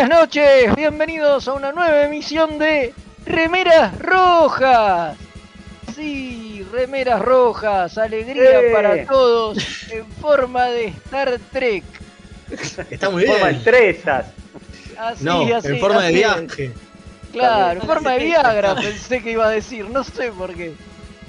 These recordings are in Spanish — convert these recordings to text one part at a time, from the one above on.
Buenas noches, bienvenidos a una nueva emisión de Remeras Rojas. Sí, Remeras Rojas, alegría ¡Eh! para todos en forma de Star Trek. Está muy Forma bien. estrellas. Así, No, así, en forma de así viaje. Claro, en forma de Viagra pensé que iba a decir, no sé por qué.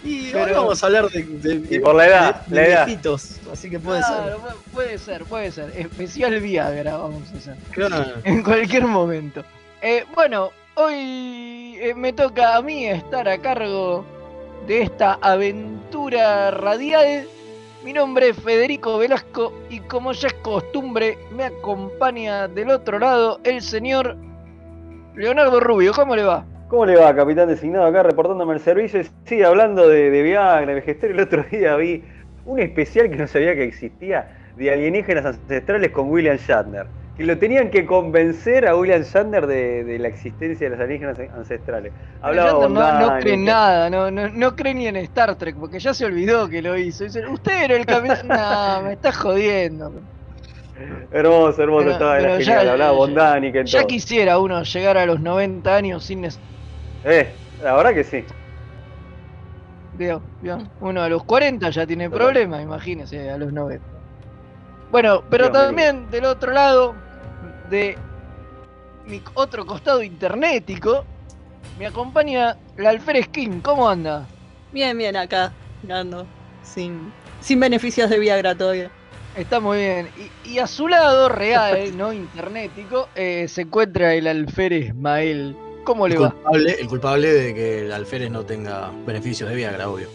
Y Pero- hoy vamos a hablar de, de- Y por la edad, de- la de edad. viejitos, así que puede Claro, pu- puede ser, puede ser. Especial Viagra vamos a hacer. ser. Claro. en cualquier momento. Eh, bueno, hoy eh, me toca a mí estar a cargo de esta aventura radial. Mi nombre es Federico Velasco y como ya es costumbre, me acompaña del otro lado el señor Leonardo Rubio. ¿Cómo le va? ¿Cómo le va, capitán designado acá reportándome el servicio? Sí, hablando de, de Viagra, de Vegestorio, el otro día vi un especial que no sabía que existía de alienígenas ancestrales con William Shatner. Que lo tenían que convencer a William Shatner de, de la existencia de los alienígenas ancestrales. Hablaba no, no cree que- nada, no, no, no cree ni en Star Trek, porque ya se olvidó que lo hizo. Dice, usted era el capitán. no, me está jodiendo. Hermoso, hermoso, Pero- estaba era pero genial. ya- hablaba ya- Bondani, que Ya todo. quisiera uno llegar a los 90 años sin necesidad. Eh, la verdad que sí. Veo, veo. Uno a los 40 ya tiene problemas, imagínese, a los 90. Bueno, pero Dios mío. también del otro lado, de mi otro costado internetico, me acompaña la alférez King. ¿Cómo anda? Bien, bien, acá, ando. Sin, sin beneficios de Viagra todavía. Está muy bien. Y, y a su lado, real, no internetico, eh, se encuentra el alférez Ismael. ¿Cómo le El va? culpable, el culpable de que el alférez no tenga beneficios de Viagra, obvio.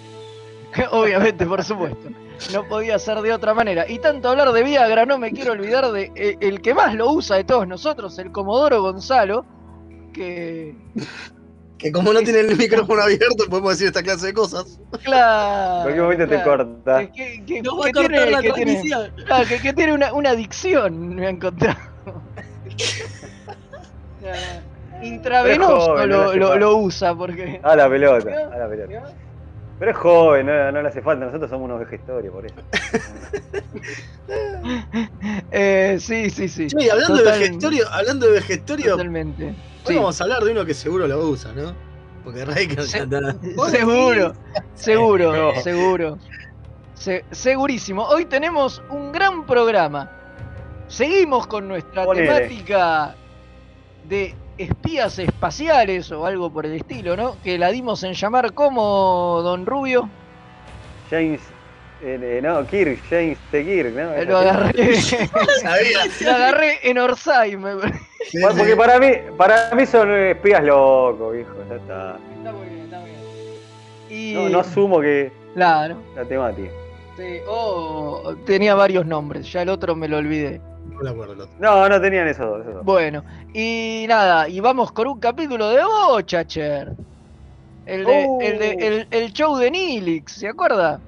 Obviamente, por supuesto. No podía ser de otra manera. Y tanto hablar de Viagra, no me quiero olvidar de eh, el que más lo usa de todos nosotros, el Comodoro Gonzalo, que Que como no tiene el micrófono abierto, podemos decir esta clase de cosas. claro. Cualquier momento te claro, corta. que- que- que- Nos va que a cortar tiene- la que tiene- transmisión. claro, que, que tiene una, una adicción, me ha encontrado. Ya, Intravenoso joven, lo, usa porque. A la pelota, a la pelota. Pero es joven, no, no le hace falta. Nosotros somos unos vegetarios, por eso. Eh, sí, sí, sí. Che, hablando Total- de vegestorio, hablando de Totalmente. hoy Sí. vamos a hablar de uno que seguro lo usa, ¿no? Porque Ray que Se- anda- Seguro, seguro, No. seguro. Se- segurísimo. Hoy tenemos un gran programa. Seguimos con nuestra Ponele. temática de espías espaciales o algo por el estilo, ¿no? Que la dimos en llamar como Don Rubio. James, eh, eh, no, Kirk, James T. Kirk, ¿no? Eh, Lo agarré, lo agarré en Orsay. me- porque para mí, para mí son espías locos, viejo, ya está. Está muy bien, está muy bien. Y, No, no asumo que Claro. la temática. sí. Oh, tenía varios nombres, ya el otro me lo olvidé. No acuerdo el. No, no tenían esos dos. esos dos. Bueno, y nada, y vamos con un capítulo de Bochacher. El, de, Oh. el, de- el- el show de Nilix, ¿se acuerda?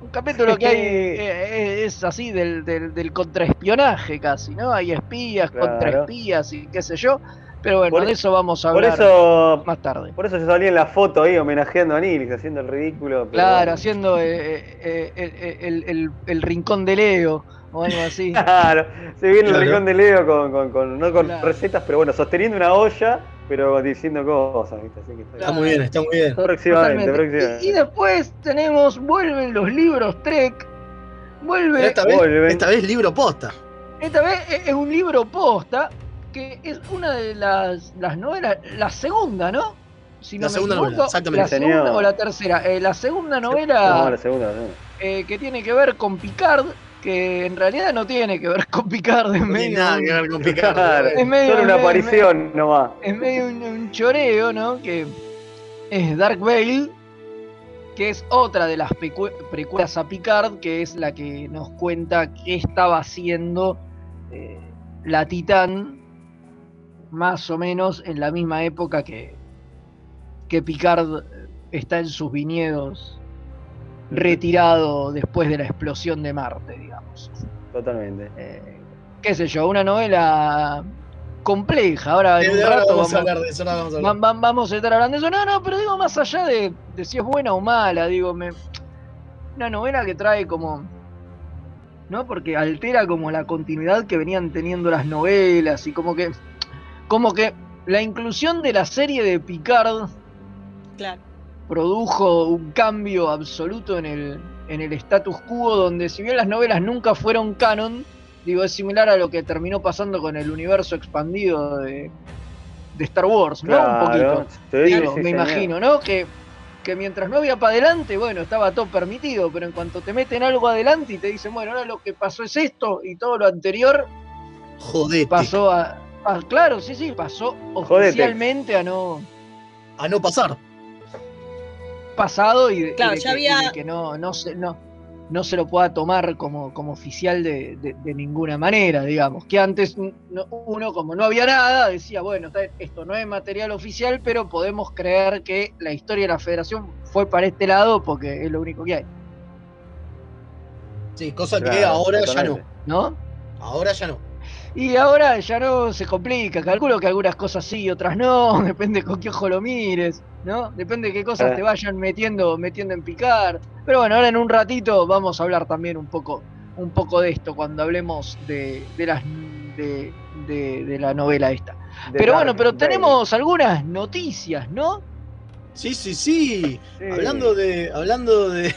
Un capítulo que hay eh, eh, es así del, del, del contraespionaje casi, ¿no? Hay espías, Claro. contraespías y qué sé yo. Pero bueno, Por- de eso vamos a Por hablar eso, más tarde. por eso yo salí en la foto ahí homenajeando a Nilix, haciendo el ridículo. pero Claro, haciendo eh, eh, eh, el, el- el- el rincón de Leo o algo así. Claro, se viene Claro. el rincón de Leo con, con, con- no con Claro. recetas, pero bueno, sosteniendo una olla, pero diciendo cosas, ¿viste? Así que está Está muy bien, está muy bien. Próximamente, próximamente. Y, y después tenemos, vuelven los libros Trek. Vuelve, esta vez, Vuelven. esta vez libro posta. esta vez es es un libro posta, que es una de las, las novelas, la segunda, ¿no? Si La segunda equivoco, novela, exactamente. La segunda o la tercera. Eh, la segunda No, novela la segunda, la segunda. eh, que tiene que ver con Picard, que en realidad no tiene que ver con Picard, es No tiene medio, nada un- que ver con Picard. Es medio- solo una medio- aparición nomás. es medio un, un choreo, ¿no? Que es Dark Veil, que es otra de las precuelas a Picard, que es la que nos cuenta qué estaba haciendo eh, la Titán, más o menos en la misma época que, que Picard eh, está en sus viñedos retirado después de la explosión de Marte, digamos. Totalmente. Eh, qué sé yo, una novela compleja. Ahora en De un ahora rato vamos a hablar de eso, vamos a va- hablar. va- vamos a estar hablando de eso. No, no, pero digo, más allá de, de si es buena o mala, digo, me, una novela que trae como. ¿No? Porque altera como la continuidad que venían teniendo las novelas y como que. Como que la inclusión de la serie de Picard Claro. Produjo un cambio absoluto en el, en el status quo, donde si bien las novelas nunca fueron canon, digo, es similar a lo que terminó pasando con el universo expandido de, de Star Wars, ¿no? Un poquito. Sí, Digo, sí, me señor. imagino, ¿no? Que, que mientras no había para adelante, bueno, estaba todo permitido, pero en cuanto te meten algo adelante y te dicen, bueno, ahora lo que pasó es esto y todo lo anterior Jodete. pasó a... claro, sí, sí, pasó Jodete. oficialmente a no A no pasar. Pasado y de, y Claro, de ya que, y de había- que no, no, se, no, no se lo pueda tomar como, como oficial de, de- de ninguna manera, digamos. Que antes no- uno, como no había nada, decía, bueno, esto no es material oficial, pero podemos creer que la historia de la federación fue para este lado porque es lo único que hay, Sí, cosa que ahora ya. ¿no? no. Ahora ya no. Y ahora ya no se complica, calculo que algunas cosas sí, otras no, depende con qué ojo lo mires, ¿no? Depende de qué cosas te vayan metiendo, metiendo en picar. Pero bueno, ahora en un ratito vamos a hablar también un poco, un poco de esto cuando hablemos de, de las de, de- de la novela esta. De Pero Dark bueno, pero tenemos algunas noticias, ¿no? Sí, sí, sí. Sí. Hablando de. Hablando de.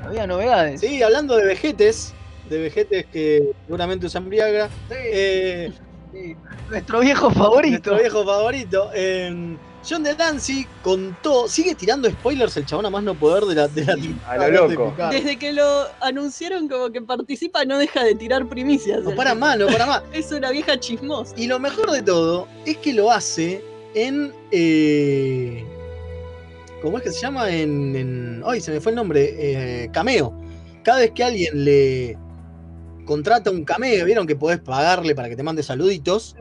Había novedades. Sí, hablando de vejetes. De vejetes que seguramente usan Viagra. Sí, Eh, sí. Nuestro viejo favorito. Nuestro viejo favorito. eh, John de Dancy contó. Sigue tirando spoilers el chabón a más no poder de la. De la A lo de loco. Desde que lo anunciaron como que participa, no deja de tirar primicias. No para más, no para más. Es una vieja chismosa. Y lo mejor de todo es que lo hace en. eh, ¿Cómo es que se llama? En. en ay, se me fue el nombre. eh, cameo. Cada vez que alguien le contrata un cameo, vieron que podés pagarle para que te mande saluditos.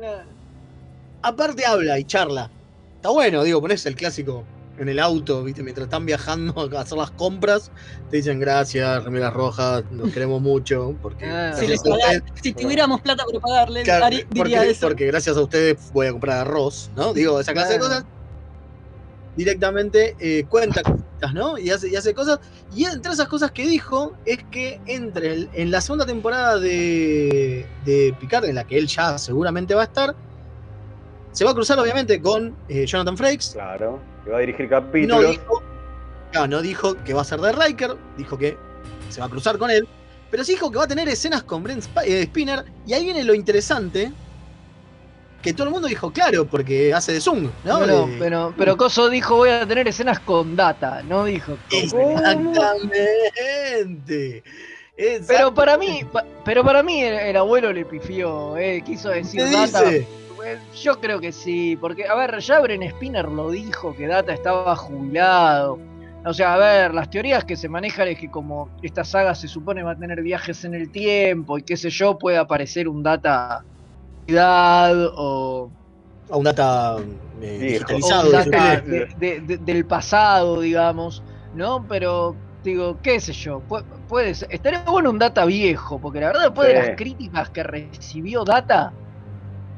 Aparte habla y charla. Está bueno, digo, ponés el clásico en el auto, ¿viste? Mientras están viajando a hacer las compras, te dicen gracias, remeras rojas, los queremos mucho, porque Ah. Si, ustedes- tuviéramos plata para pagarle, Claro, diría porque, eso. porque gracias a ustedes voy a comprar arroz, ¿no? Digo, esa clase de cosas. Directamente eh, cuenta cositas, ¿no? Y hace, y hace cosas. Y entre esas cosas que dijo es que entre el- en la segunda temporada de, de Picard, en la que él ya seguramente va a estar, se va a cruzar obviamente con eh, Jonathan Frakes. Claro, que va a dirigir No capítulos. dijo, claro, no dijo que va a ser de Riker, dijo que se va a cruzar con él, pero sí dijo que va a tener escenas con Brent Sp- eh, Spinner, y ahí viene lo interesante, que todo el mundo dijo, claro, porque hace de Zoom, ¿no? Bueno, De- pero, pero Coso dijo voy a tener escenas con data, no dijo Exactamente. Pero para mí, pero para mí el, el abuelo le pifió, eh, quiso decir ¿Qué Data. dice? Eh, Yo creo que sí, porque a ver, ya Bren Spinner lo dijo que Data estaba jubilado. O sea, a ver, las teorías que se manejan es que como esta saga se supone va a tener viajes en el tiempo y qué sé yo, puede aparecer un Data o, a un data eh, digitalizado. o un de data repente. de- de- de- del pasado, digamos, ¿no? Pero digo, qué sé yo, pu- puede ser, estaría bueno un data viejo, porque la verdad después de las críticas que recibió data,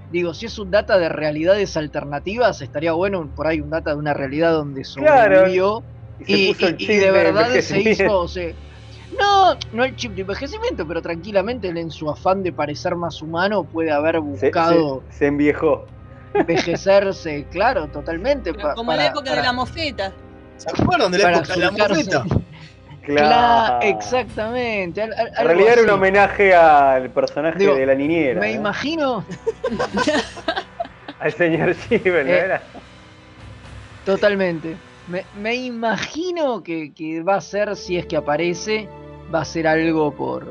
digo, si es un data de realidades alternativas, estaría bueno por ahí un data de una realidad donde Claro. sobrevivió Y se y, puso el y- y chip de verdad se hizo, se- no, no el chip de envejecimiento, pero tranquilamente él en su afán de parecer más humano puede haber buscado se- se enviejó. envejecerse, claro, totalmente. Pa- como en la para- época de para- la mofeta. ¿Se acuerdan de la para época de la mofeta? Claro. Claro, exactamente. al- al- En realidad era un homenaje al personaje Digo, de la niñera. Me ¿no? imagino, Al señor Givel, ¿no Eh, era? totalmente. Me, me imagino que, que va a ser, si es que aparece, va a ser algo por,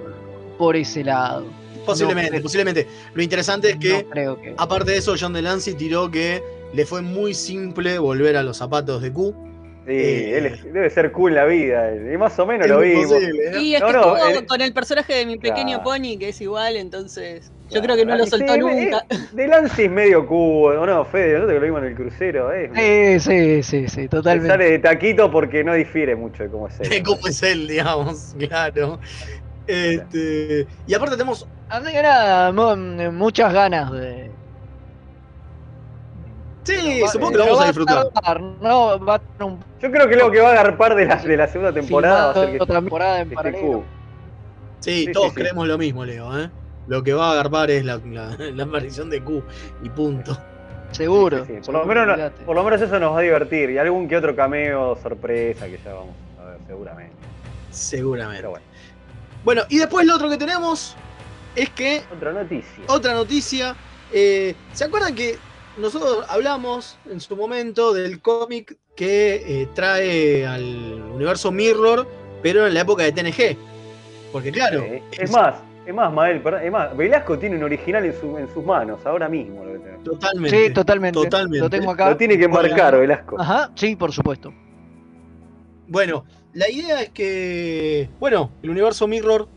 por ese lado. Posiblemente, No, posiblemente. Lo interesante es que, no creo que. aparte de eso, John Delancey tiró que le fue muy simple volver a los zapatos de Q. Sí, eh, él es- debe ser cool la vida. Y más o menos Es lo vimos. posible, ¿eh? Y es No, que no, estuvo eh, con el personaje de mi pequeño claro. pony, que es igual, entonces yo Claro. creo que no lo Sí, soltó eh, nunca. De Lance es medio cubo, ¿o no? Fede, ¿no? Te que lo vimos en el crucero, ¿eh? Sí, sí, sí, sí, totalmente. sale de taquito porque no difiere mucho de cómo es él. ¿Cómo es él, digamos? Claro. Este, y aparte tenemos. Así que nada, mu- muchas ganas de. Sí, supongo que lo vamos va a disfrutar. no, va a tener un Yo creo que lo que va a agarpar de la, de la segunda temporada va a ser que, otra temporada en paralelo. Sí, Sí, todos sí, sí. creemos lo mismo, Leo, ¿eh? Lo que va a agarpar es la, la, la aparición de Q y punto. Seguro. Sí, sí, Por, seguro, lo menos, no- olvídate. por lo menos eso nos va a divertir. Y algún que otro cameo sorpresa que ya vamos a ver seguramente. Seguramente. Pero bueno, Bueno, y después lo otro que tenemos es que otra noticia. otra noticia. eh, ¿Se acuerdan que nosotros hablamos en su momento del cómic que eh, trae al universo Mirror, pero en la época de TNG? Porque claro, es más, es más, Mael, perdón, es más, Velasco tiene un original en, su, en sus manos, ahora mismo lo, que tenemos. totalmente. Sí, totalmente. Totalmente. Lo tengo acá. Lo tiene que marcar, Velasco. Ajá, sí, por supuesto. Bueno, la idea es que, bueno, el universo Mirror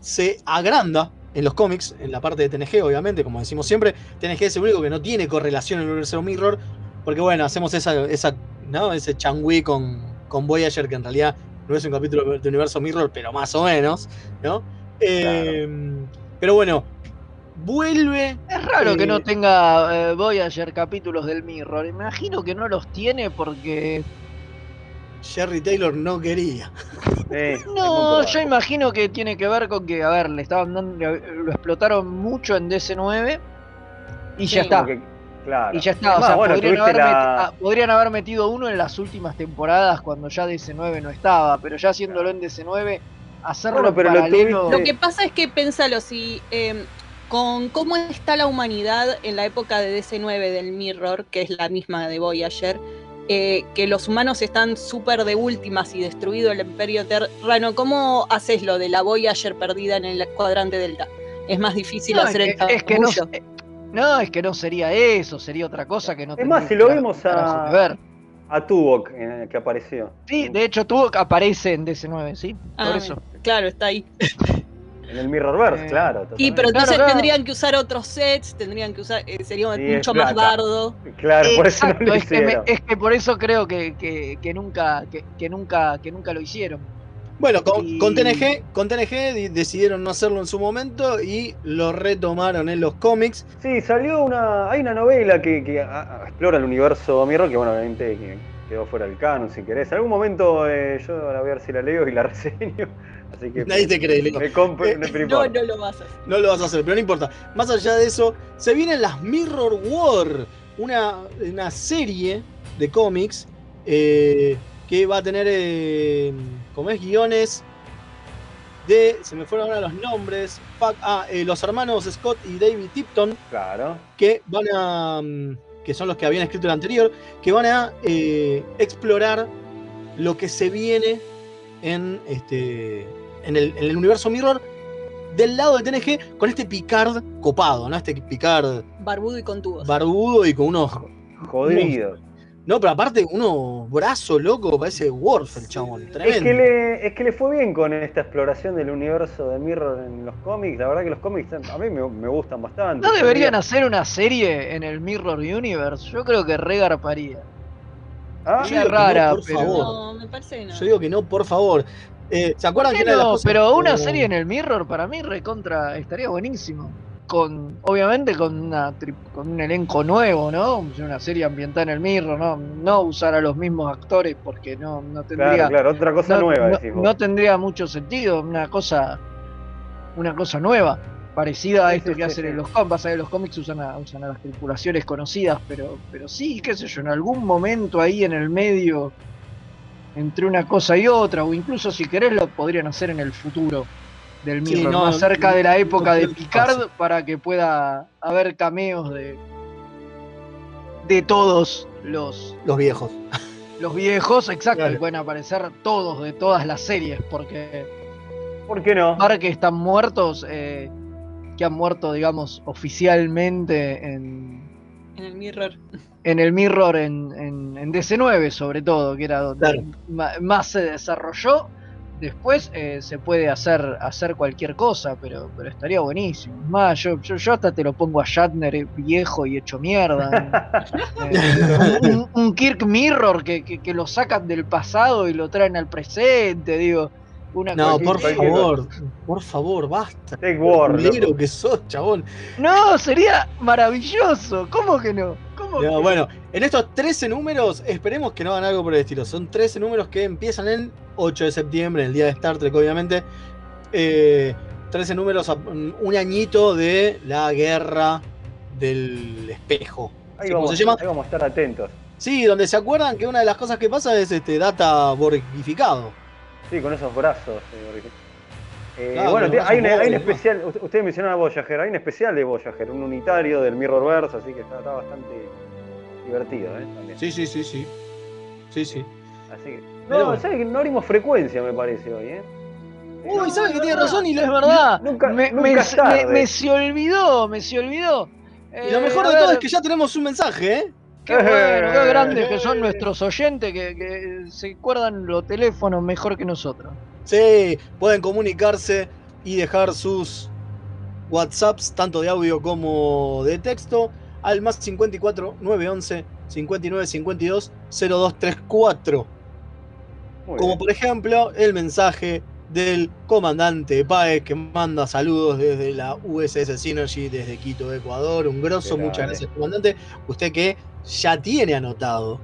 se agranda en los cómics, en la parte de TNG, obviamente, como decimos siempre. TNG es el único que no tiene correlación en el universo Mirror, porque bueno, hacemos esa, esa ¿no? ese changui con, con Voyager, que en realidad no es un capítulo de universo Mirror, pero más o menos, ¿no? Eh, pero bueno, vuelve. Es raro que Eh, no tenga eh, Voyager capítulos del Mirror. Imagino que no los tiene porque. Jerry Taylor no quería. Eh, No, yo imagino que tiene que ver con que, a ver, le estaban dando, lo explotaron mucho en DC9 y ya está. Porque- claro. Y ya está, o Además, sea, bueno, podrían, tuviste haber la- meti- ah, podrían haber metido uno en las últimas temporadas cuando ya DC9 no estaba, pero ya haciéndolo en DC9, hacerlo Bueno, pero paralelo... Lo que pasa es que pensalo, si eh, con cómo está la humanidad en la época de DC9 del Mirror, que es la misma de Voyager, eh, que los humanos están súper de últimas y destruido el imperio terrano, ¿cómo haces lo de la Voyager perdida en el cuadrante delta? Es más difícil No, hacer es, el que, es que no, no, es que no sería eso, sería otra cosa que no Es más, si lo vimos a- ver. A Tuvok eh, que apareció. Sí, de hecho tuvo aparece en DC9, ¿sí? Ah, Por eso. Claro, está ahí. En el Mirrorverse, Eh, claro. Y totalmente. pero entonces Claro, claro. tendrían que usar otros sets, tendrían que usar, eh, sería Sí, mucho más bardo. Claro, por eso no Exacto, lo es, que me- hicieron. es que por eso creo que, que- que nunca, que, que nunca, que nunca lo hicieron. Bueno, con, Y- con TNG, con TNG di- decidieron no hacerlo en su momento y lo retomaron en los cómics. Sí, salió una. Hay una novela que, que a- a- explora el universo Mirror, que bueno, obviamente que quedó fuera del canon, si querés. En algún momento eh, yo ahora voy a ver si la leo y la reseño. Así que. Nadie te cree, Leo. Me compro, Eh, no, lo vas a hacer. No lo vas a hacer, pero no importa. Más allá de eso, se vienen las Mirror War, una, una serie de cómics eh, que va a tener, eh, como es, guiones de, se me fueron ahora los nombres, fuck, ah, eh, los hermanos Scott y David Tipton, Claro. que van a, mm, que son los que habían escrito el anterior, que van a eh, explorar lo que se viene en, este, en, el, en el universo Mirror del lado de TNG con este Picard copado, ¿no? Este Picard Barbudo y con tubos. barbudo y con unos Jodido. No, pero aparte, uno brazo loco, parece Worf el chabón. Tremendo. Es que, le, es que le fue bien con esta exploración del universo de Mirror en los cómics. La verdad que los cómics a mí me, me gustan bastante. ¿No deberían hacer una serie en el Mirror Universe? Yo creo que regarparía. ¿Ah? Yo digo que rara, no, por pero- favor. No, me parece que no. Yo digo que no, por favor. Eh, ¿Se acuerdan ¿Por que no? cosas- Pero una serie en el Mirror para mí recontra estaría buenísimo. Con, obviamente con una con un elenco nuevo, ¿no? Una serie ambientada en el Mirror, ¿no? No usar a los mismos actores porque no, no tendría. Claro, claro, otra cosa no, nueva, no- no tendría mucho sentido, una cosa, una cosa nueva, parecida a esto sí, que hacen sí. en los cómics. Que los cómics usan a, usan a las tripulaciones conocidas, pero, pero sí, qué sé yo, en algún momento ahí en el medio, entre una cosa y otra, o incluso si querés lo podrían hacer en el futuro del Sí, Mirror, no, más cerca de la época de Picard, para que pueda haber cameos de de todos los Los viejos. los viejos, exacto, Claro. y pueden aparecer todos de todas las series, porque ¿Por qué no? par que están muertos, eh, que han muerto, digamos, oficialmente en, En el Mirror. en el Mirror en, en, en DC9, sobre todo, que era donde Claro. más se desarrolló. Después eh, se puede hacer, hacer cualquier cosa, pero, pero estaría buenísimo. Es Más, yo, yo, yo hasta te lo pongo a Shatner eh, viejo y hecho mierda. Eh, un, un Kirk Mirror que, que, que lo sacan del pasado y lo traen al presente, digo. Una No, por favor. Por favor, basta. War, loco. que sos, chabón. No, sería maravilloso. ¿Cómo que no? ¿Cómo No, que bueno, en estos 13 números, esperemos que no hagan algo por el estilo. Son 13 números que empiezan el 8 de septiembre, el día de Star Trek, obviamente. Eh, 13 números, un añito de la guerra del espejo. Ahí Sí, ¿Cómo vamos, se llama? ahí vamos a estar atentos. Sí, donde se acuerdan que una de las cosas que pasa es este data borgificado. Sí, con esos brazos. eh, Enrique. Eh, Claro, bueno, hay, un especial, usted- ustedes mencionaron a Voyager, hay un especial de Voyager, un unitario del Mirrorverse, así que está, está bastante divertido, ¿eh? También. Sí, sí, sí, sí. Sí, sí. Así que, no. ¿sabes que no abrimos frecuencia, me parece, hoy, eh? Uy, ¿sabes que tiene razón? Y es lo- verdad. Nunca- me, nunca me- es tarde. me- me se olvidó, me se olvidó. Y lo Eh, mejor a de todo es que ya tenemos un mensaje, ¿eh? Qué bueno, qué grandes que son nuestros oyentes que, que se acuerdan los teléfonos mejor que nosotros. Sí, pueden comunicarse y dejar sus WhatsApps, tanto de audio como de texto, al más 54 911 59 52 0234. Muy Como por ejemplo el mensaje del comandante Paez que manda saludos desde la USS Synergy desde Quito, Ecuador. Un grosso, muchas gracias comandante. Usted que ya tiene anotado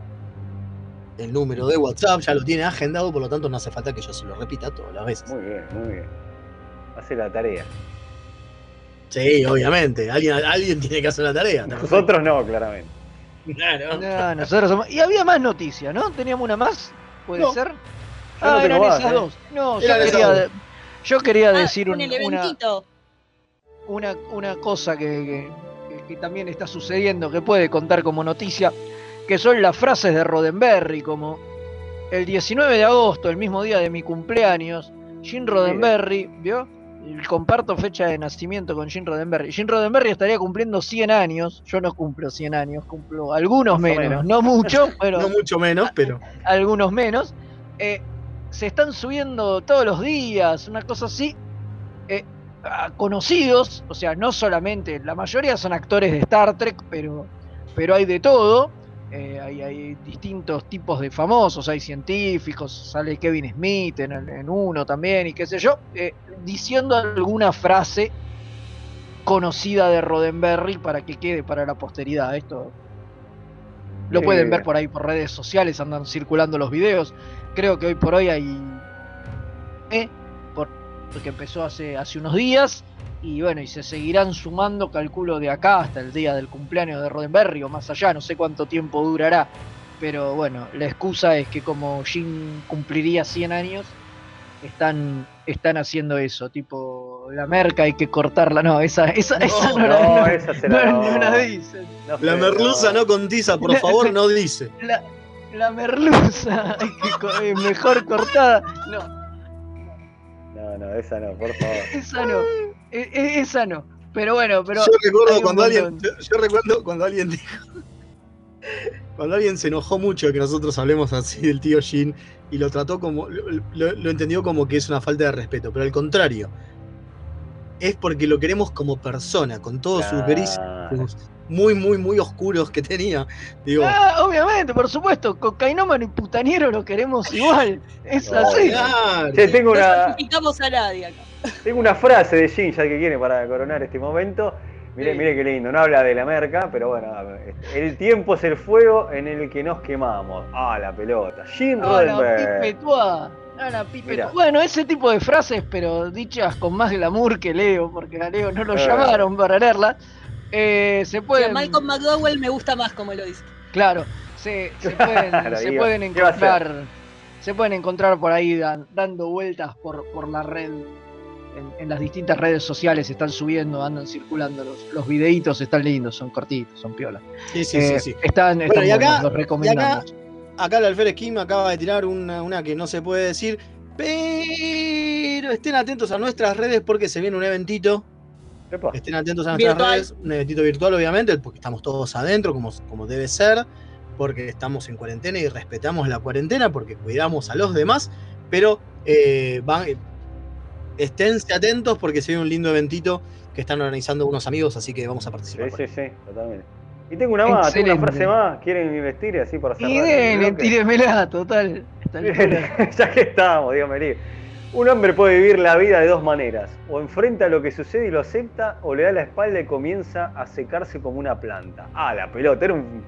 el número de WhatsApp, ya lo tiene agendado, por lo tanto no hace falta que yo se lo repita todas las veces. Muy bien, muy bien. Hace la tarea. Sí, obviamente. Alguien, alguien tiene que hacer la tarea. Nosotros no, claramente. Claro. No, nosotros somos- Y había más noticias, ¿no? ¿Teníamos una más? ¿Puede No. ser? Yo ah, no eran más, esas ¿eh? dos. No, yo quería, yo quería Ah, decir con un- el una, eventito. una, una cosa que, que- que- también está sucediendo, que puede contar como noticia, que son las frases de Roddenberry, como el 19 de agosto, el mismo día de mi cumpleaños, Jim Roddenberry, ¿vio? Comparto fecha de nacimiento con Jim Roddenberry. Jim Roddenberry estaría cumpliendo 100 años. Yo no cumplo 100 años, cumplo algunos menos, menos. no mucho, pero No mucho menos, pero. algunos menos. Eh, se están subiendo todos los días, una cosa así. eh, conocidos, o sea, no solamente, la mayoría son actores de Star Trek, pero, pero hay de todo. eh, hay, hay distintos tipos de famosos, hay científicos, sale Kevin Smith en, uno también, y qué sé yo, eh, diciendo alguna frase conocida de Roddenberry para que quede para la posteridad. Esto lo Sí. pueden ver por ahí por redes sociales, andan circulando los videos. Creo que hoy por hoy hay. Porque empezó hace, hace unos días. Y bueno, y se seguirán sumando, calculo, de acá hasta el día del cumpleaños de Roddenberry o más allá, no sé cuánto tiempo durará. Pero bueno, la excusa es que como Jim cumpliría 100 años, están, están haciendo eso, tipo la merca hay que cortarla. No, esa, esa, esa no, la, No, no- esa se no- la no la dicen. Merluza no contiza, por favor, no dice. La, la merluza, hay que mejor cortada. No, No, no, esa no, por favor. esa no. e- e- esa no. Pero bueno, pero. yo recuerdo cuando alguien. Yo, yo recuerdo cuando alguien dijo. Cuando alguien se enojó mucho de que nosotros hablemos así del tío Jin y lo trató como. Lo, lo- lo entendió como que es una falta de respeto, pero al contrario. Es porque lo queremos como persona, con todos sus grises muy, muy, muy oscuros que tenía. Digo, Ah, obviamente, por supuesto. Cocainómano y putaniero lo queremos igual. Es No, así. claro. Che, tengo No una, a nadie acá. tengo una frase de Jin, ya que quiere para coronar este momento. Mire, Sí. mire qué lindo, no habla de la merca, pero bueno, el tiempo es el fuego en el que nos quemamos. Ah, la pelota. Jim la Roddenberry. La. Mirá. Bueno, ese tipo de frases, pero dichas con más glamour que Leo, porque a Leo no lo Eh. llamaron para leerla. eh, se a. Malcolm McDowell me gusta más como lo dice. Claro, se, se pueden, Claro, se a encontrar. Se pueden encontrar por ahí dan- dando vueltas por, por la red. En, en las distintas redes sociales están subiendo, andan circulando los, los videitos, están lindos, son cortitos, son piolas. Sí, sí, Eh, sí, sí. Están, Bueno, están y acá- buenos, los Y acá, recomendamos. Acá el alférez Kim acaba de tirar una, una que no se puede decir, pero estén atentos a nuestras redes porque se viene un eventito. Epa. Estén atentos a nuestras Virtual. redes, un eventito virtual obviamente, porque estamos todos adentro como, como debe ser, porque estamos en cuarentena y respetamos la cuarentena, porque cuidamos a los demás, pero eh, van, eh, esténse atentos porque se viene un lindo eventito que están organizando unos amigos, así que vamos a participar. Sí, sí, sí, totalmente. Y tengo una más, tengo una frase más. ¿Quieren investir así para cerrar? Y dele, bloque? tíremela, total. Ya que estamos, Dios me libre. Un hombre puede vivir la vida de dos maneras. O enfrenta lo que sucede y lo acepta, o le da la espalda y comienza a secarse como una planta. Ah, la pelota, era un.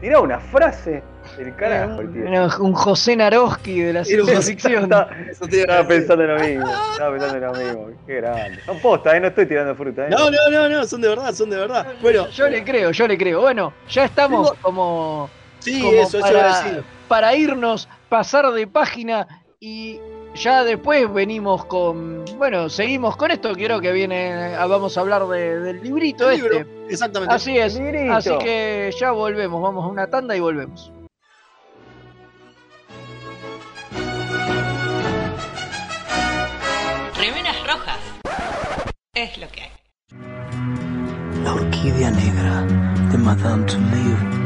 Tiraba una frase del carajo, el tío. Un José Naroski de la ciencia ficción. Estaba, Eso pensando en lo mismo. Estaba pensando en lo mismo. Qué grande. Son postas, ¿eh? No estoy tirando fruta, ¿eh? No, no, no, no, son de verdad, son de verdad. Bueno, Yo le creo, yo le creo. Bueno, ya estamos como sí, como eso, eso para- decir. para irnos, pasar de página y ya después venimos con. Bueno, seguimos con esto. Quiero que viene. ah, Vamos a hablar de- del librito El libro, este. Exactamente. Así es. Así que ya volvemos. Vamos a una tanda y volvemos. Remeras rojas. Es lo que hay. La orquídea negra de Madame Touleau.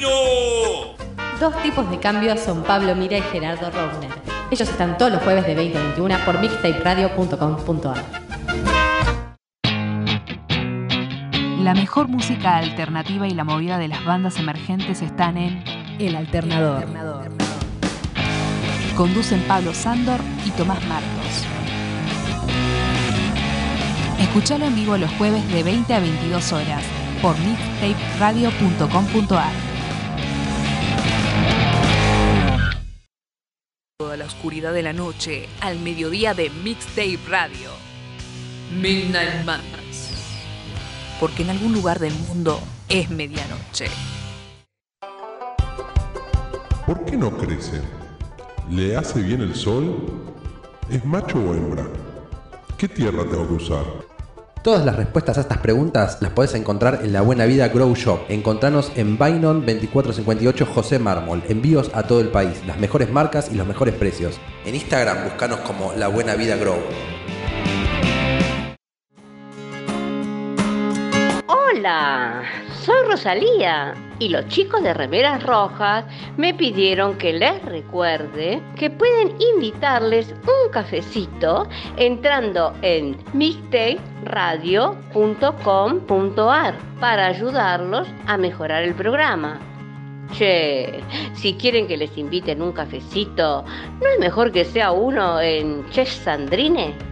Dos tipos de cambios son Pablo Mira y Gerardo Rovner. Ellos están todos los jueves de 20 a 21 por mixtaperadio.com.ar. La mejor música alternativa y la movida de las bandas emergentes están en El alternador. Conducen Pablo Sándor y Tomás Marcos. Escuchalo en vivo los jueves de 20 a 22 horas por mixtaperadio.com.ar. Toda la oscuridad de la noche al mediodía de Mixtape Radio. Midnight Madness. Porque en algún lugar del mundo es medianoche. ¿Por qué no crece? ¿Le hace bien el sol? ¿Es macho o hembra? ¿Qué tierra tengo que usar? Todas las respuestas a estas preguntas las podés encontrar en La Buena Vida Grow Shop. Encontranos en Bainon 2458 José Mármol. Envíos a todo el país, las mejores marcas y los mejores precios. En Instagram buscanos como La Buena Vida Grow. Hola, soy Rosalía y los chicos de Remeras Rojas me pidieron que les recuerde que pueden invitarles un cafecito entrando en mixtaperadio.com.ar para ayudarlos a mejorar el programa. Che, si quieren que les inviten un cafecito, ¿no es mejor que sea uno en Chef Sandrine?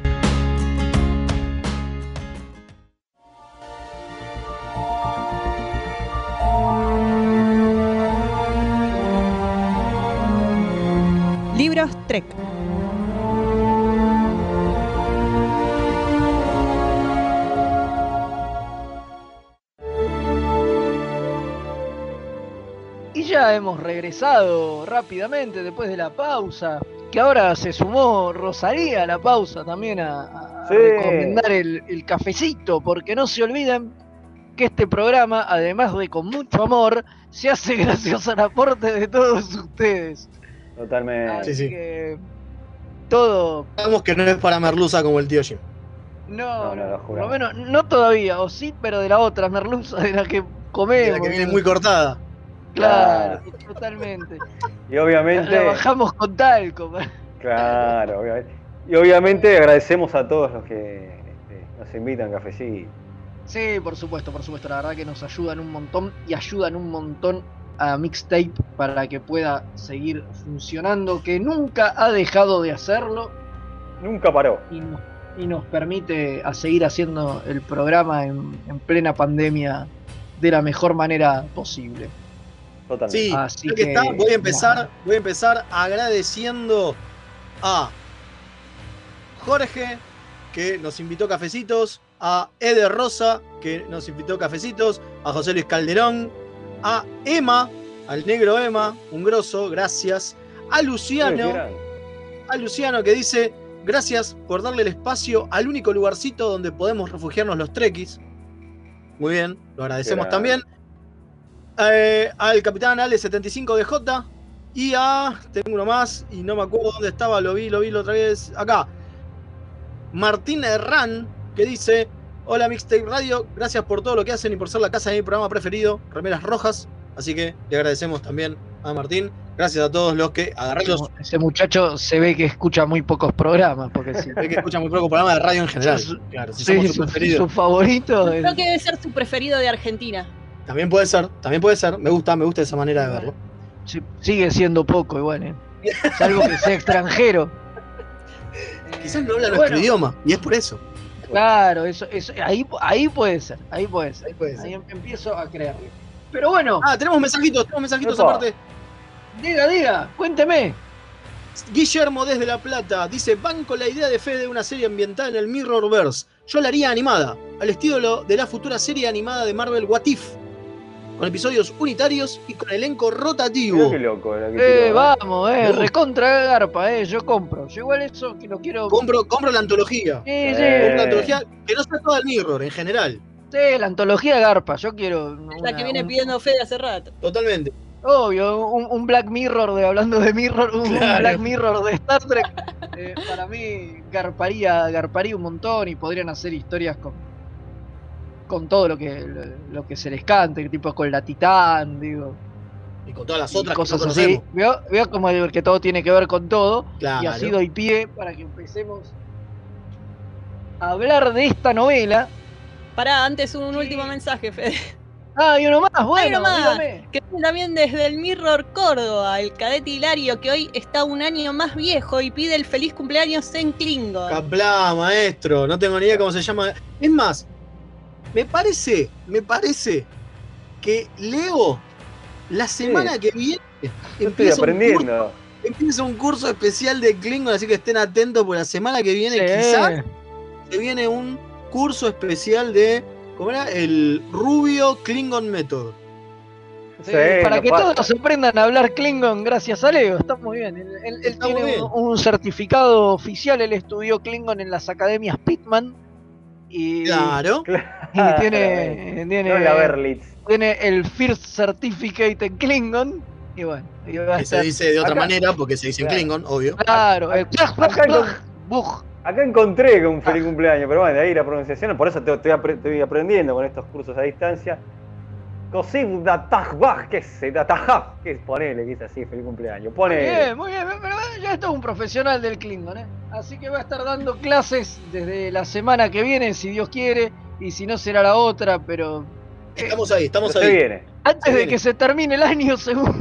Trek. ya hemos regresado rápidamente después de la pausa. Que ahora se sumó Rosalía a la pausa también a, a Sí. recomendar el, el cafecito, porque no se olviden que este programa, además de con mucho amor, se hace gracias al aporte de todos ustedes. Totalmente. Así Sí, sí. que todo. Sabemos que no es para Merluza como el tío Jim. No, No, lo por lo menos, no todavía, o sí, pero de la otra merluza de la que comemos. La que viene muy cortada. Claro, totalmente. Y obviamente. Trabajamos con talco. Claro, obviamente. Y obviamente agradecemos a todos los que este, nos invitan a cafecito. Sí, por supuesto, por supuesto. La verdad que nos ayudan un montón y ayudan un montón a Mixtape para que pueda seguir funcionando, que nunca ha dejado de hacerlo Nunca paró. y nos, y nos permite a seguir haciendo el programa en, en plena pandemia de la mejor manera posible. Totalmente. Sí, Así que que, está, voy a empezar, voy a empezar agradeciendo a Jorge, que nos invitó cafecitos, a Eder Rosa, que nos invitó cafecitos, a José Luis Calderón, a Emma, al negro Emma, un grosso, gracias, a Luciano, a Luciano que dice, gracias por darle el espacio al único lugarcito donde podemos refugiarnos los trequis. Muy bien, lo agradecemos también. Eh, al capitán Ale75DJ y a, tengo uno más y no me acuerdo dónde estaba, lo vi, lo vi la otra vez, acá. Martín Herrán, que dice, hola Mixtape Radio, gracias por todo lo que hacen y por ser la casa de mi programa preferido, Remeras Rojas. Así que le agradecemos también a Martín. Gracias a todos los que agarré los Ese muchacho se ve que escucha muy pocos programas, porque sí. Ve que escucha muy poco programa de radio en general. Su- Claro, si Sí, somos su su, preferido. su favorito. Creo que debe ser su preferido de Argentina. También puede ser, también puede ser. Me gusta, me gusta esa manera de verlo. sí, sigue siendo poco igual, ¿eh? Salvo que sea extranjero. Quizás no habla Bueno. nuestro idioma, y es por eso. Claro, eso, eso, ahí, ahí puede ser, ahí puede ser. Ahí puede ser. Ahí em- empiezo a creerlo. Pero bueno, Ah, tenemos mensajitos, tenemos mensajitos aparte. diga, diga, cuénteme. Guillermo desde La Plata dice: Van con la idea de fe de una serie ambiental en el Mirrorverse. Yo la haría animada, al estilo de la futura serie animada de Marvel What If. Con episodios unitarios y con elenco rotativo. qué loco. la que Eh, tiró, vamos, eh, No. recontra garpa, eh, yo compro. Yo igual eso que lo quiero. Compro, compro la antología. Sí, Eh. sí, Compro la antología que no sea toda el Mirror en general. sí, la antología garpa, yo quiero. La una- que viene un- pidiendo fe de hace rato. Totalmente. Obvio, un, un Black Mirror de hablando de Mirror, un, un Claro. Black Mirror de Star Trek. eh, para mí garparía, garparía un montón y podrían hacer historias con con todo lo que lo, lo que se les cante, tipo con la Titán, digo, Y con todas las otras cosas que no así. Veo, veo como que todo tiene que ver con todo Claro. y así doy pie para que empecemos a hablar de esta novela. Pará, antes un último mensaje, Fede. Ah, y uno más, bueno, uno más. dígame. Que viene también desde el Mirror Córdoba, el cadete Hilario, que hoy está un año más viejo y pide el feliz cumpleaños en Klingon. Caplá, maestro, no tengo ni idea cómo se llama. Es más, me parece, me parece que Leo la semana que viene empieza un, curso, aprendiendo. empieza un curso especial de Klingon, así que estén atentos porque la semana que viene Sí. quizás se viene un curso especial de, ¿cómo era? El Rubio Klingon Method. Sí, para que pasa. todos aprendan a hablar Klingon gracias a Leo, está muy bien. Él, tiene bien. un, un certificado oficial, él estudió Klingon en las academias Pitman y, Claro. y tiene, tiene, No la Berlitz. tiene el First Certificate en Klingon y bueno, y va a Que se dice de otra acá- manera porque se dice en. Klingon, obvio. Claro, el Acá Bug. Acá encontré que un feliz cumpleaños, pero bueno, de ahí la pronunciación, por eso te- estoy aprendiendo con estos cursos a distancia. Cosib Datajbaj, que es Datajab, que es ponele, que es así, feliz cumpleaños. Muy Pone. bien, muy bien, pero ya está un profesional del Klingon, ¿eh? Así que va a estar dando clases desde la semana que viene, si Dios quiere, y si no será la otra, pero Estamos ahí, estamos se ahí. viene. antes Se de viene. que se termine el año, seguro.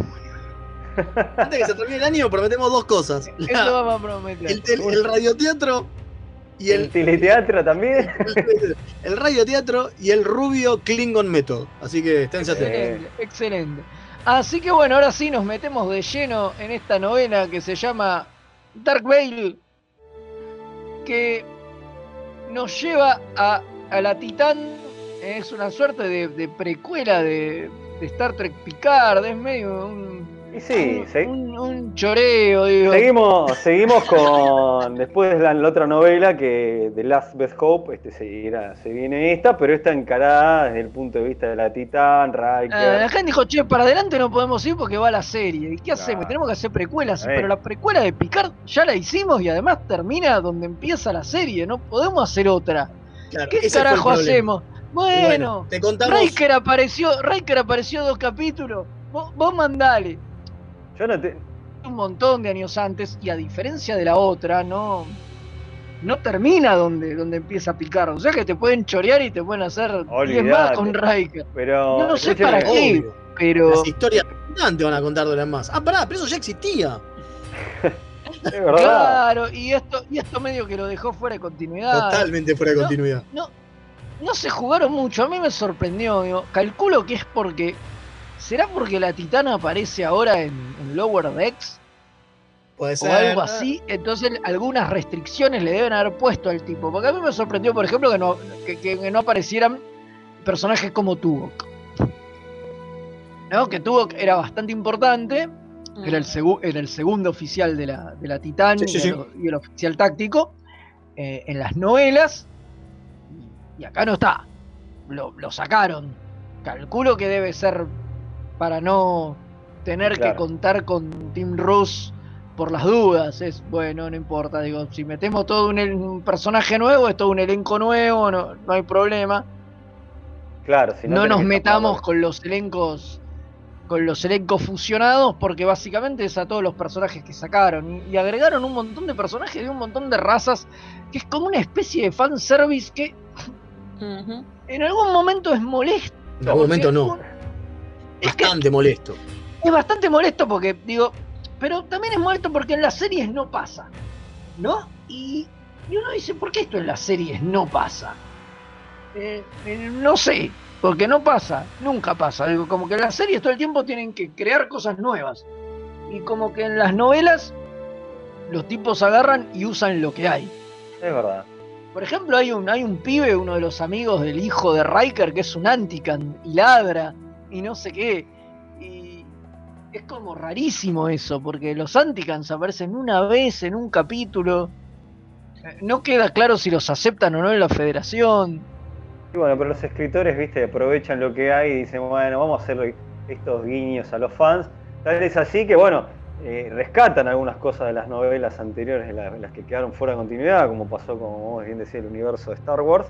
Antes de que se termine el año, prometemos dos cosas. La- Eso vamos a prometer. el, tel- el radioteatro y El el, teleteatro también. el radioteatro y el rubio Klingon Method. Así que atentos. Excelente, excelente. Así que bueno, ahora sí nos metemos de lleno en esta novela que se llama Dark Veil, que nos lleva a, a la Titán. Es una suerte de, de precuela de, de Star Trek Picard, es medio un, Y sí, un, se- un- un choreo, digo. seguimos, seguimos con. Después de la, la otra novela que The Last Best Hope, este, seguirá, se viene esta, pero está encarada desde el punto de vista de la Titán, Riker. Ah, la gente dijo, che, para adelante no podemos ir porque va la serie. ¿Y qué hacemos? Claro. Tenemos que hacer precuelas. Pero la precuela de Picard ya la hicimos y además termina donde empieza la serie. No podemos hacer otra. Claro, ¿Qué carajo hacemos? Bueno, Bueno, te contamos. Riker apareció, Riker apareció dos capítulos. Vos, vos mandale. Yo no te. Un montón de años antes y a diferencia de la otra, no no termina donde, donde empieza Picard. O sea que te pueden chorear y te pueden hacer 10 más con Riker. Pero. No sé escúchame, para qué, Obvio. pero Las historias te van a contar de las más. Ah, pará, pero eso ya existía. Es verdad. claro, y esto, y esto medio que lo dejó fuera de continuidad. Totalmente fuera de No. continuidad. No, no se jugaron mucho, a mí me sorprendió. digo, calculo que es porque. ¿Será porque la titana aparece ahora en, en Lower Decks? Puede O ser. algo así, entonces algunas restricciones le deben haber puesto al tipo. Porque a mí me sorprendió, por ejemplo, que no, que, no aparecieran personajes como Tuvok. ¿No? Que Tuvok era bastante importante, era el, segu- era el segundo oficial de la, de la Titán Sí, sí, y, sí. El, y el oficial táctico eh, en las novelas. Y acá no está. Lo, lo sacaron. Calculo que debe ser para no tener que contar con Tim Russ por las dudas. Es bueno, no importa. Digo, si metemos todo un, personaje nuevo, es todo un elenco nuevo, no, no hay problema. Claro, si no tenés nos metamos con los elencos con los elencos fusionados porque básicamente es a todos los personajes que sacaron y, agregaron un montón de personajes de un montón de razas que es como una especie de fanservice que en algún momento es molesto. En algún momento no. Un- Es que Bastante molesto. es bastante molesto porque digo, pero también es molesto porque en las series no pasa, ¿no? Y, y uno dice, ¿por qué esto en las series no pasa? Eh, eh, no sé, porque no pasa, nunca pasa. Digo, como que en las series todo el tiempo tienen que crear cosas nuevas. Y como que en las novelas los tipos agarran y usan lo que hay. Es verdad. Por ejemplo, hay un, hay un pibe, uno de los amigos del hijo de Riker, que es un Antican y ladra y no sé qué. Y es como rarísimo eso, porque los Anticans aparecen una vez en un capítulo. Eh, No queda claro si los aceptan o no en la federación. Y bueno, pero los escritores, viste, aprovechan lo que hay y dicen, bueno, vamos a hacer estos guiños a los fans. Tal vez así que, bueno, eh, rescatan algunas cosas de las novelas anteriores, las que quedaron fuera de continuidad, como pasó, como vos bien decía, el universo de Star Wars.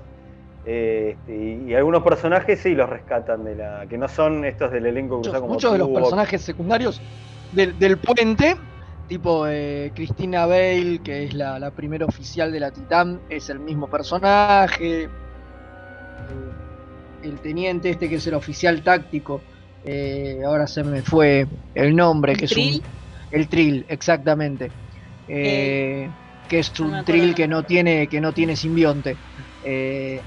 Eh, este, y, y algunos personajes sí los rescatan de la. que no son estos del elenco Muchos, cruzado como muchos de los personajes secundarios del, del puente, tipo eh, Cristina Bale, que es la, la primera oficial de la Titán, es el mismo personaje. Eh, El teniente este que es el oficial táctico, eh, ahora se me fue el nombre, que es ¿Trill? un... El Trill, exactamente. Eh, que es no un acuerdo Trill que no tiene, que no tiene simbionte. Eh,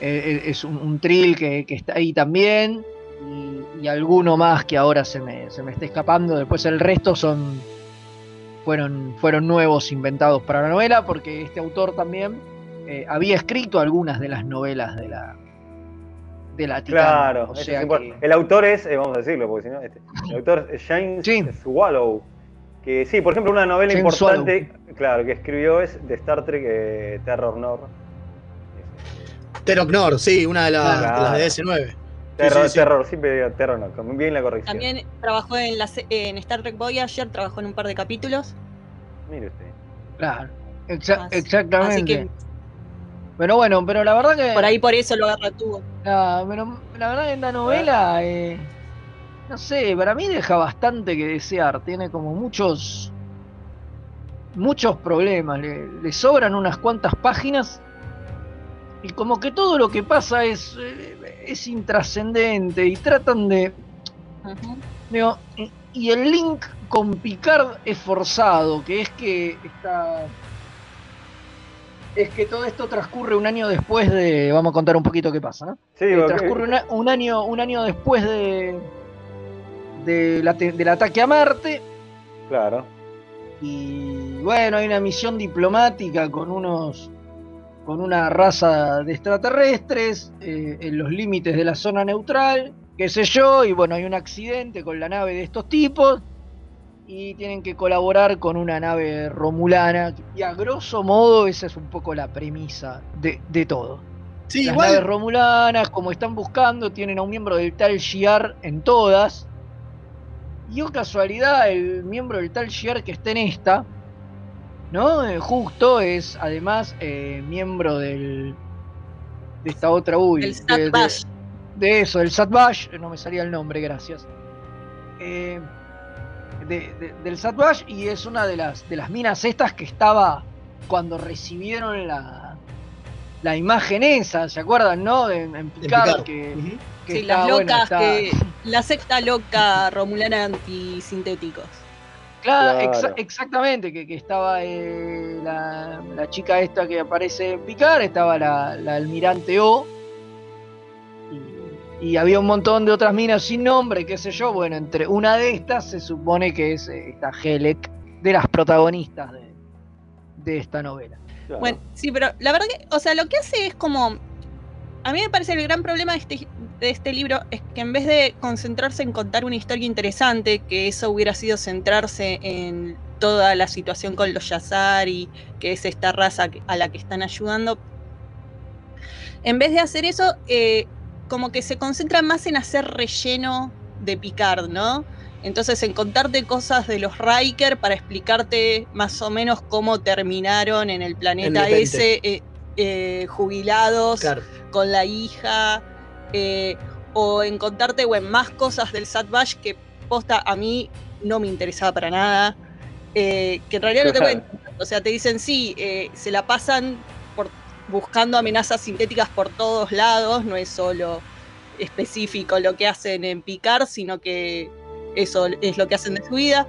eh, es un, un Trill que, que está ahí también. Y, y alguno más que ahora se me, se me está escapando. Después el resto son. Fueron, fueron nuevos inventados para la novela. Porque este autor también eh, había escrito algunas de las novelas de la. De la Titán. Claro, O sea que- el autor es, eh, vamos a decirlo, porque si no, este, el autor es James Swallow. Que sí, por ejemplo, una novela James importante, claro, que escribió es de Star Trek eh, Terror Nor. Terok Nor, sí, una de, las- Claro. de las de S9. Terror, sí, sí. terror, siempre digo Terror bien la corrección. También trabajó en, la, en Star Trek Voyager, trabajó en un par de capítulos. Mire usted. Claro, exa- Así- exactamente. así que- Pero bueno, pero la verdad que. Por ahí por eso lo agarra tuvo. La, pero la verdad que esta novela, eh, no sé, para mí deja bastante que desear. Tiene como muchos, muchos problemas. Le, le sobran unas cuantas páginas y como que todo lo que pasa es, eh, es intrascendente y tratan de, digo, y, el link con Picard es forzado, que es que está es que todo esto transcurre un año después de. Vamos a contar un poquito qué pasa, ¿no? Sí, Eh, porque- transcurre una- un, año, un año después de, de la te- del ataque a Marte. Claro. Y bueno, hay una misión diplomática con unos. Con una raza de extraterrestres eh, en los límites de la zona neutral. qué sé yo, y bueno, hay un accidente con la nave de estos tipos y tienen que colaborar con una nave romulana. Y a grosso modo esa es un poco la premisa de, de todo. Sí, Las igual- naves romulanas, como están buscando, tienen a un miembro del tal Shiar en todas. Y oh casualidad, el miembro del tal Shiar que está en esta, ¿no? Eh, justo es además eh, miembro del. de esta otra uy. El de- Sat de- Bash. de eso, del Satbash, no me salía el nombre, gracias. Eh, de- de- del Satbash y es una de las, de las minas estas que estaba cuando recibieron la, la imagen esa, ¿se acuerdan, no? En, en Picard, Picard. que, que Sí, está, las bueno, locas está- que. La secta loca romulana antisintéticos. Claro, Claro. exa- exactamente, que, que estaba eh, la, la chica esta que aparece en Picard, estaba la, la almirante O, y, y había un montón de otras minas sin nombre, qué sé yo, bueno, entre una de estas se supone que es eh, esta Helek, de las protagonistas de, de esta novela. Claro. Bueno, sí, pero la verdad que, o sea, lo que hace es como. A mí me parece el gran problema de este, de este libro es que en vez de concentrarse en contar una historia interesante, que eso hubiera sido centrarse en toda la situación con los Yazari, que es esta raza a la que están ayudando, en vez de hacer eso, eh, como que se concentra más en hacer relleno de Picard, ¿no? Entonces, en contarte cosas de los Riker para explicarte más o menos cómo terminaron en el planeta ese, eh, eh, jubilados, Claro. con la hija, eh, o en contarte bueno, más cosas del Satbash que posta a mí no me interesaba para nada. eh, que en realidad no te cuentan. O sea, te dicen sí, eh, se la pasan por, buscando amenazas sintéticas por todos lados, no es solo específico lo que hacen en Picard, sino que eso es lo que hacen de su vida.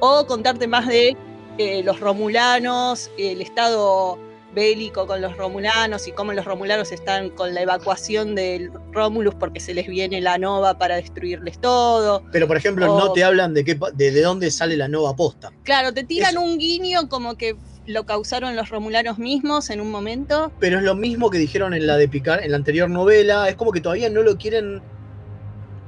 O contarte más de eh, los romulanos, el estado bélico con los romulanos y cómo los romulanos están con la evacuación del Romulus porque se les viene la nova para destruirles todo. Pero, por ejemplo, O- no te hablan de, qué, de, de dónde sale la nova posta. Claro, te tiran Eso. un guiño como que lo causaron los romulanos mismos en un momento. Pero es lo mismo que dijeron en la de Picard, en la anterior novela. Es como que todavía no lo quieren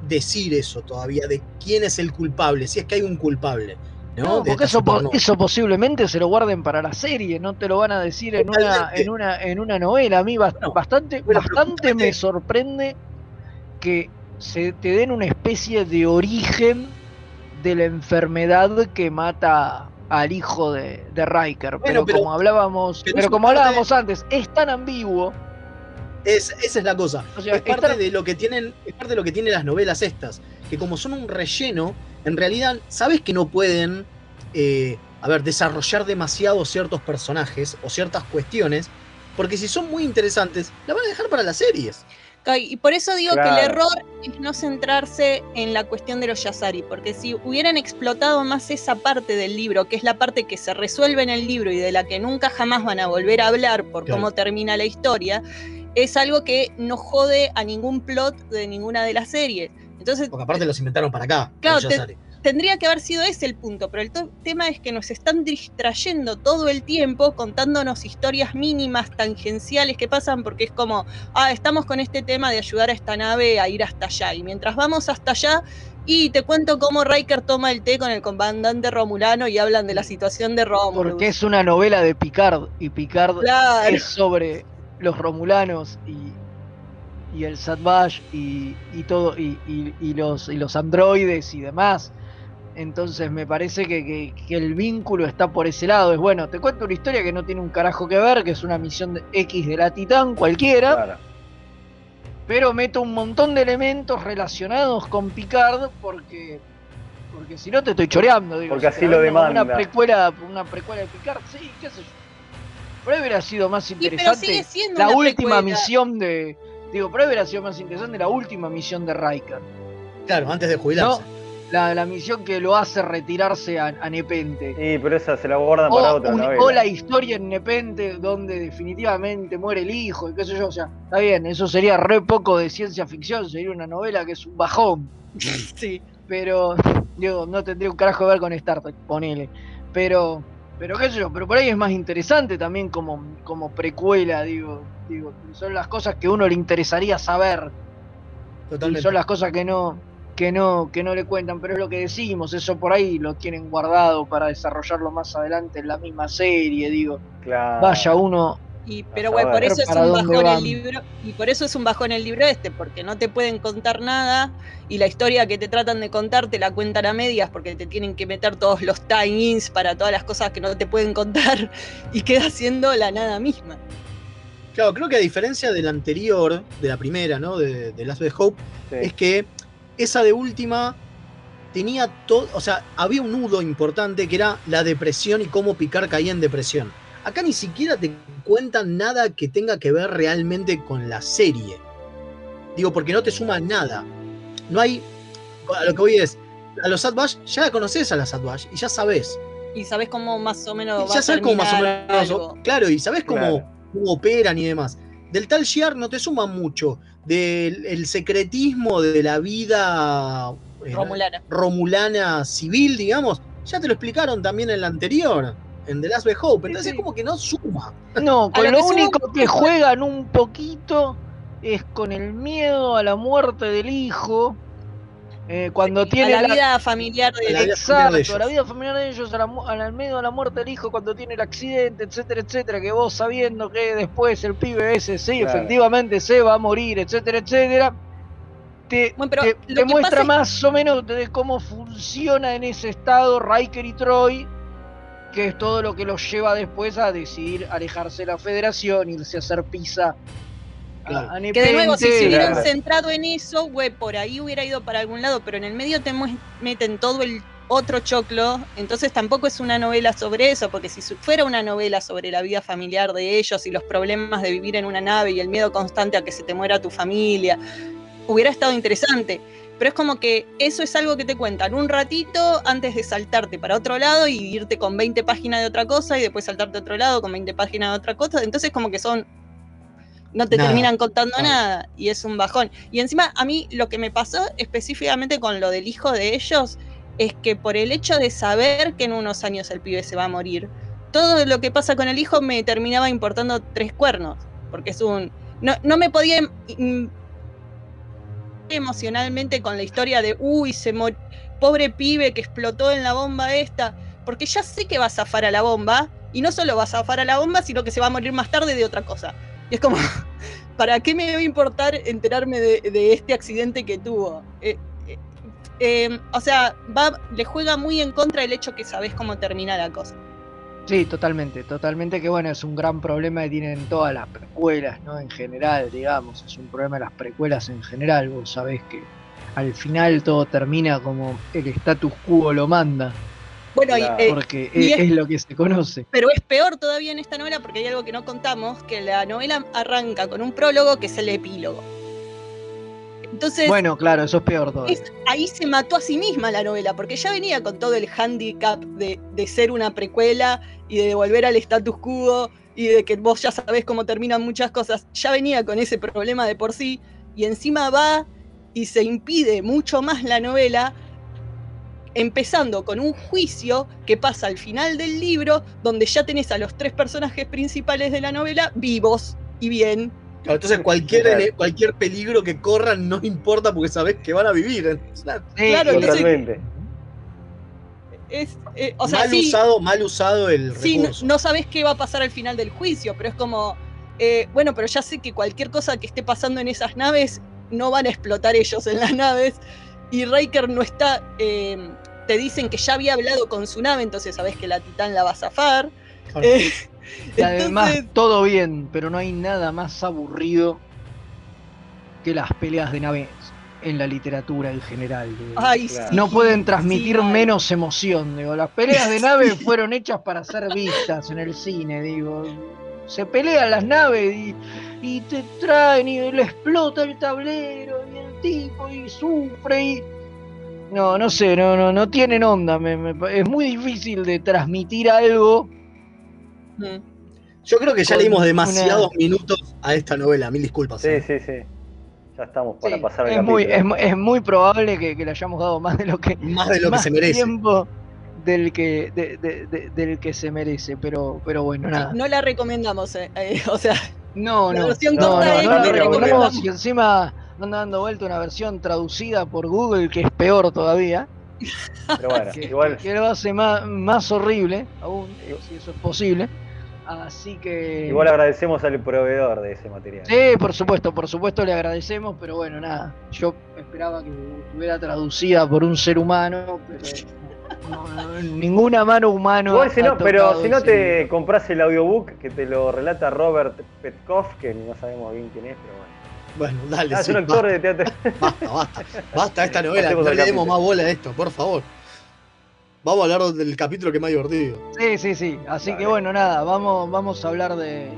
decir eso todavía, de quién es el culpable, si es que hay un culpable. ¿No? Porque eso, po- eso posiblemente se lo guarden para la serie, no te lo van a decir en una, en una, en una novela. A mí bast- Bueno, bastante, bueno, bastante me sorprende que se te den una especie de origen de la enfermedad que mata al hijo de, de Riker. pero, pero- como hablábamos, pero como hablábamos antes, es tan ambiguo. Es- esa es la cosa. O sea, es parte de lo que tienen, es parte de lo que tienen las novelas estas, que como son un relleno, en realidad sabes que no pueden, eh, a ver, desarrollar demasiado ciertos personajes o ciertas cuestiones, porque si son muy interesantes, la van a dejar para las series. Y por eso digo que el error es no centrarse en la cuestión de los Yazari, porque si hubieran explotado más esa parte del libro, que es la parte que se resuelve en el libro y de la que nunca jamás van a volver a hablar por Claro. cómo termina la historia, es algo que no jode a ningún plot de ninguna de las series. Entonces, Porque aparte los inventaron para acá. Claro, te- tendría que haber sido ese el punto, pero el tema es que nos están distrayendo todo el tiempo contándonos historias mínimas, tangenciales que pasan, porque es como, ah, estamos con este tema de ayudar a esta nave a ir hasta allá, y mientras vamos hasta allá, y te cuento cómo Riker toma el té con el comandante Romulano y hablan de la situación de Romulus. Porque es una novela de Picard y Picard Claro. es sobre los romulanos y, y el Satbash y, y todo y, y- y los y los androides y demás. Entonces me parece que, que- que el vínculo está por ese lado. Es bueno, te cuento una historia que no tiene un carajo que ver, que es una misión de X de la Titán cualquiera, Claro. pero meto un montón de elementos relacionados con Picard porque porque si no te estoy choreando, digo, Porque así lo demanda. Una precuela, una precuela de Picard, sí, qué sé yo. Pero ahí hubiera sido más pero interesante sigue siendo la una última precuela. misión de. Digo, pero ahí hubiera sido más interesante la última misión de Riker. Claro, antes de jubilarse. ¿no? La, la misión que lo hace retirarse a, a Nepente. Sí, pero esa se la guardan para otra un- novela. o la historia en Nepente donde definitivamente muere el hijo y qué sé yo. O sea, está bien, eso sería re poco de ciencia ficción, sería una novela que es un bajón. Sí. Pero, digo, no tendría un carajo que ver con Star Trek, ponele. Pero, pero qué sé yo, pero por ahí es más interesante también como, como precuela, digo, digo, son las cosas que a uno le interesaría saber. Y Totalmente. son las cosas que no, que no, que no le cuentan, pero es lo que decimos, eso por ahí lo tienen guardado para desarrollarlo más adelante en la misma serie, digo. Claro. Vaya uno. Y, pero bueno, por eso es un bajón el libro, y por eso es un bajón el libro este, porque no te pueden contar nada, y la historia que te tratan de contar te la cuentan a medias, porque te tienen que meter todos los tie-ins para todas las cosas que no te pueden contar, y queda siendo la nada misma. Claro, creo que a diferencia de la anterior, de la primera, ¿no? De, de Last of Hope, Sí. es que esa de última tenía todo, o sea, había un nudo importante que era la depresión y cómo Picard caía en depresión. Acá ni siquiera te cuentan nada que tenga que ver realmente con la serie. Digo, porque no te suma nada. No hay. A lo que voy es. A los Sadbash ya la conoces a las Sadbash y ya sabes. Y sabes cómo más o menos Y ya sabes cómo más o menos. algo. Claro, y sabes cómo, Claro. cómo operan y demás. Del tal Shiar no te suma mucho. Del el secretismo de la vida eh, Romulana. romulana civil, digamos, ya te lo explicaron también en la anterior, en The Last of Hope. Entonces Sí, es como que no suma. No, A con lo que único que juegan un poquito es con el miedo a la muerte del hijo. eh, cuando tiene la la- vida familiar de la vida familiar de Exacto, ellos. la vida familiar de ellos, a la mu- al miedo a la muerte del hijo cuando tiene el accidente, etcétera, etcétera, que vos sabiendo que después el pibe ese sí, Claro. efectivamente se va a morir, etcétera, etcétera, te, Bueno, pero te- lo te que muestra es- más o menos de cómo funciona en ese estado Riker y Troy, que es todo lo que los lleva después a decidir alejarse de la federación, irse a hacer pizza. a- Claro. a Que de nuevo, si se hubieran centrado en eso, güey, por ahí hubiera ido para algún lado, pero en el medio te meten todo el otro choclo, entonces tampoco es una novela sobre eso, porque si fuera una novela sobre la vida familiar de ellos y los problemas de vivir en una nave y el miedo constante a que se te muera tu familia, hubiera estado interesante. Pero es como que eso es algo que te cuentan un ratito antes de saltarte para otro lado y irte con 20 páginas de otra cosa y después saltarte a otro lado con 20 páginas de otra cosa. Entonces como que son no te Nada. terminan contando Nada. nada y es un bajón. Y encima a mí lo que me pasó específicamente con lo del hijo de ellos es que por el hecho de saber que en unos años el pibe se va a morir, todo lo que pasa con el hijo me terminaba importando tres cuernos, porque es un... No, no me podía emocionalmente con la historia de, uy, se mor- pobre pibe que explotó en la bomba esta, porque ya sé que va a zafar a la bomba, y no solo va a zafar a la bomba, sino que se va a morir más tarde de otra cosa. Y es como, ¿para qué me debe importar enterarme de, este accidente que tuvo? Eh, eh, eh, o sea, le juega muy en contra el hecho que sabes cómo termina la cosa. Sí, totalmente, totalmente que bueno, es un gran problema que tienen todas las precuelas, ¿no? En general, digamos, es un problema de las precuelas en general, vos sabés que al final todo termina como el status quo lo manda, Bueno, Claro. eh, porque y es, es- es lo que se conoce. pero es peor todavía en esta novela porque hay algo que no contamos, que la novela arranca con un prólogo que es el epílogo. Entonces, Bueno, claro, eso es peor todavía. es- ahí se mató a sí misma la novela, porque ya venía con todo el handicap de, de ser una precuela y de volver al status quo y de que vos ya sabés cómo terminan muchas cosas. Ya venía con ese problema de por sí y encima va y se impide mucho más la novela, empezando con un juicio que pasa al final del libro, donde ya tenés a los tres personajes principales de la novela vivos y bien. Claro, entonces cualquier, Claro. cualquier peligro que corran no importa porque sabes que van a vivir. Sí, claro, entonces- Totalmente. Es, eh, o sea, mal sí, usado, mal usado el Sí, no, recurso. no sabes qué va a pasar al final del juicio, pero es como, eh, bueno, pero ya sé que cualquier cosa que esté pasando en esas naves no van a explotar ellos en las naves. Y Riker no está, eh, te dicen que ya había hablado con su nave, entonces sabes que la Titán la va a zafar. Claro. Y además entonces- todo bien, pero no hay nada más aburrido que las peleas de naves en la literatura en general. digo. Ay, Claro. sí, no pueden transmitir sí, menos emoción, digo. Las peleas de nave fueron hechas para ser vistas en el cine, digo. Se pelean las naves y, y te traen y le explota el tablero y el tipo y sufre y. No, no sé, no, no, no tienen onda. me- me- es muy difícil de transmitir algo. Mm. Yo creo que ya con leímos una- demasiados minutos a esta novela, mil disculpas. Sí, eh. sí, sí. Ya estamos para Sí, pasar al es, muy, es, mu- es muy probable que, que le hayamos dado más de lo que Más de lo que se merece. tiempo del que de- de- de- del que se merece pero pero bueno nada No la recomendamos, eh, eh, o sea, no la no versión no, corta no, es no la que recomendamos recomendamos. y encima anda dando vuelta una versión traducida por Google que es peor todavía. Pero bueno, que, igual. que lo hace más, más horrible aún, si eso es posible. Así que. Igual agradecemos al proveedor de ese material. Sí, por supuesto, por supuesto le agradecemos, pero bueno, nada. Yo esperaba que estuviera traducida por un ser humano, pero no, no, ninguna mano humana. Igual si no, pero si no te libro. compras el audiobook que te lo relata Robert Petkov, que no sabemos bien quién es, pero bueno. Bueno, dale. Ah, es sí, un actor basta, de teatro. basta, basta. Basta esta novela, no le demos más bola a esto, por favor. Vamos a hablar del capítulo que más divertido. Sí, sí, sí. Así que bueno, nada, vamos, vamos a hablar de,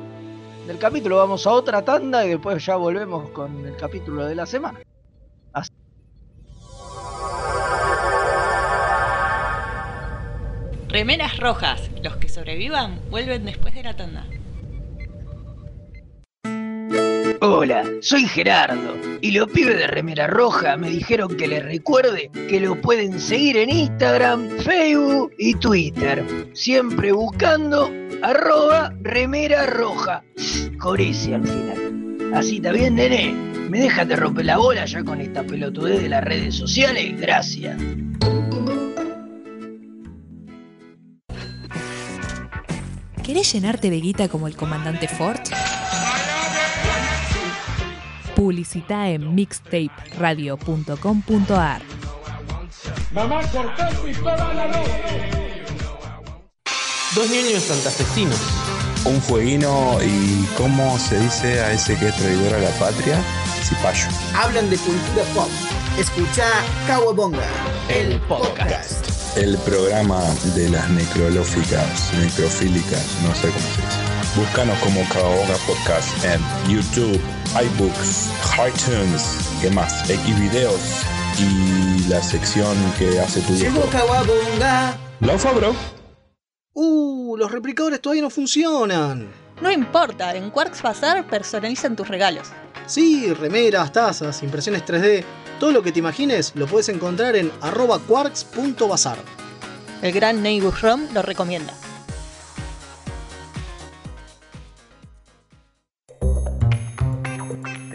del capítulo, vamos a otra tanda y después ya volvemos con el capítulo de la semana. Así- Remeras rojas. Los que sobrevivan vuelven después de la tanda. Hola, soy Gerardo y los pibes de Remera Roja me dijeron que les recuerde que lo pueden seguir en Instagram, Facebook y Twitter, siempre buscando arroba Remera Roja, con al final. Así está bien, nene. ¿Me dejas de romper la bola ya con esta pelotudez de las redes sociales? Gracias. ¿Querés llenarte de como el comandante Ford? Publicita en mixtaperadio.com.ar. Mamá, mi la Dos niños santafesinos. Un fueguino y cómo se dice a ese que es traidor a la patria, cipayo. Hablan de cultura pop. Escucha Kawabonga, el podcast. El programa de las necrolóficas, necrofílicas, no sé cómo se dice. Búscanos como Kawabonga Podcast en YouTube, iBooks, iTunes, ¿qué más? Xvideos y la sección que hace tu Llegó viejo. Kawabonga. Laufa, bro. Uh, los replicadores todavía no funcionan. No importa, en Quarks Bazar personalizan tus regalos. Sí, remeras, tazas, impresiones 3D, todo lo que te imagines lo puedes encontrar en arroba quarks.bazar. El gran Neighbor Rom lo recomienda.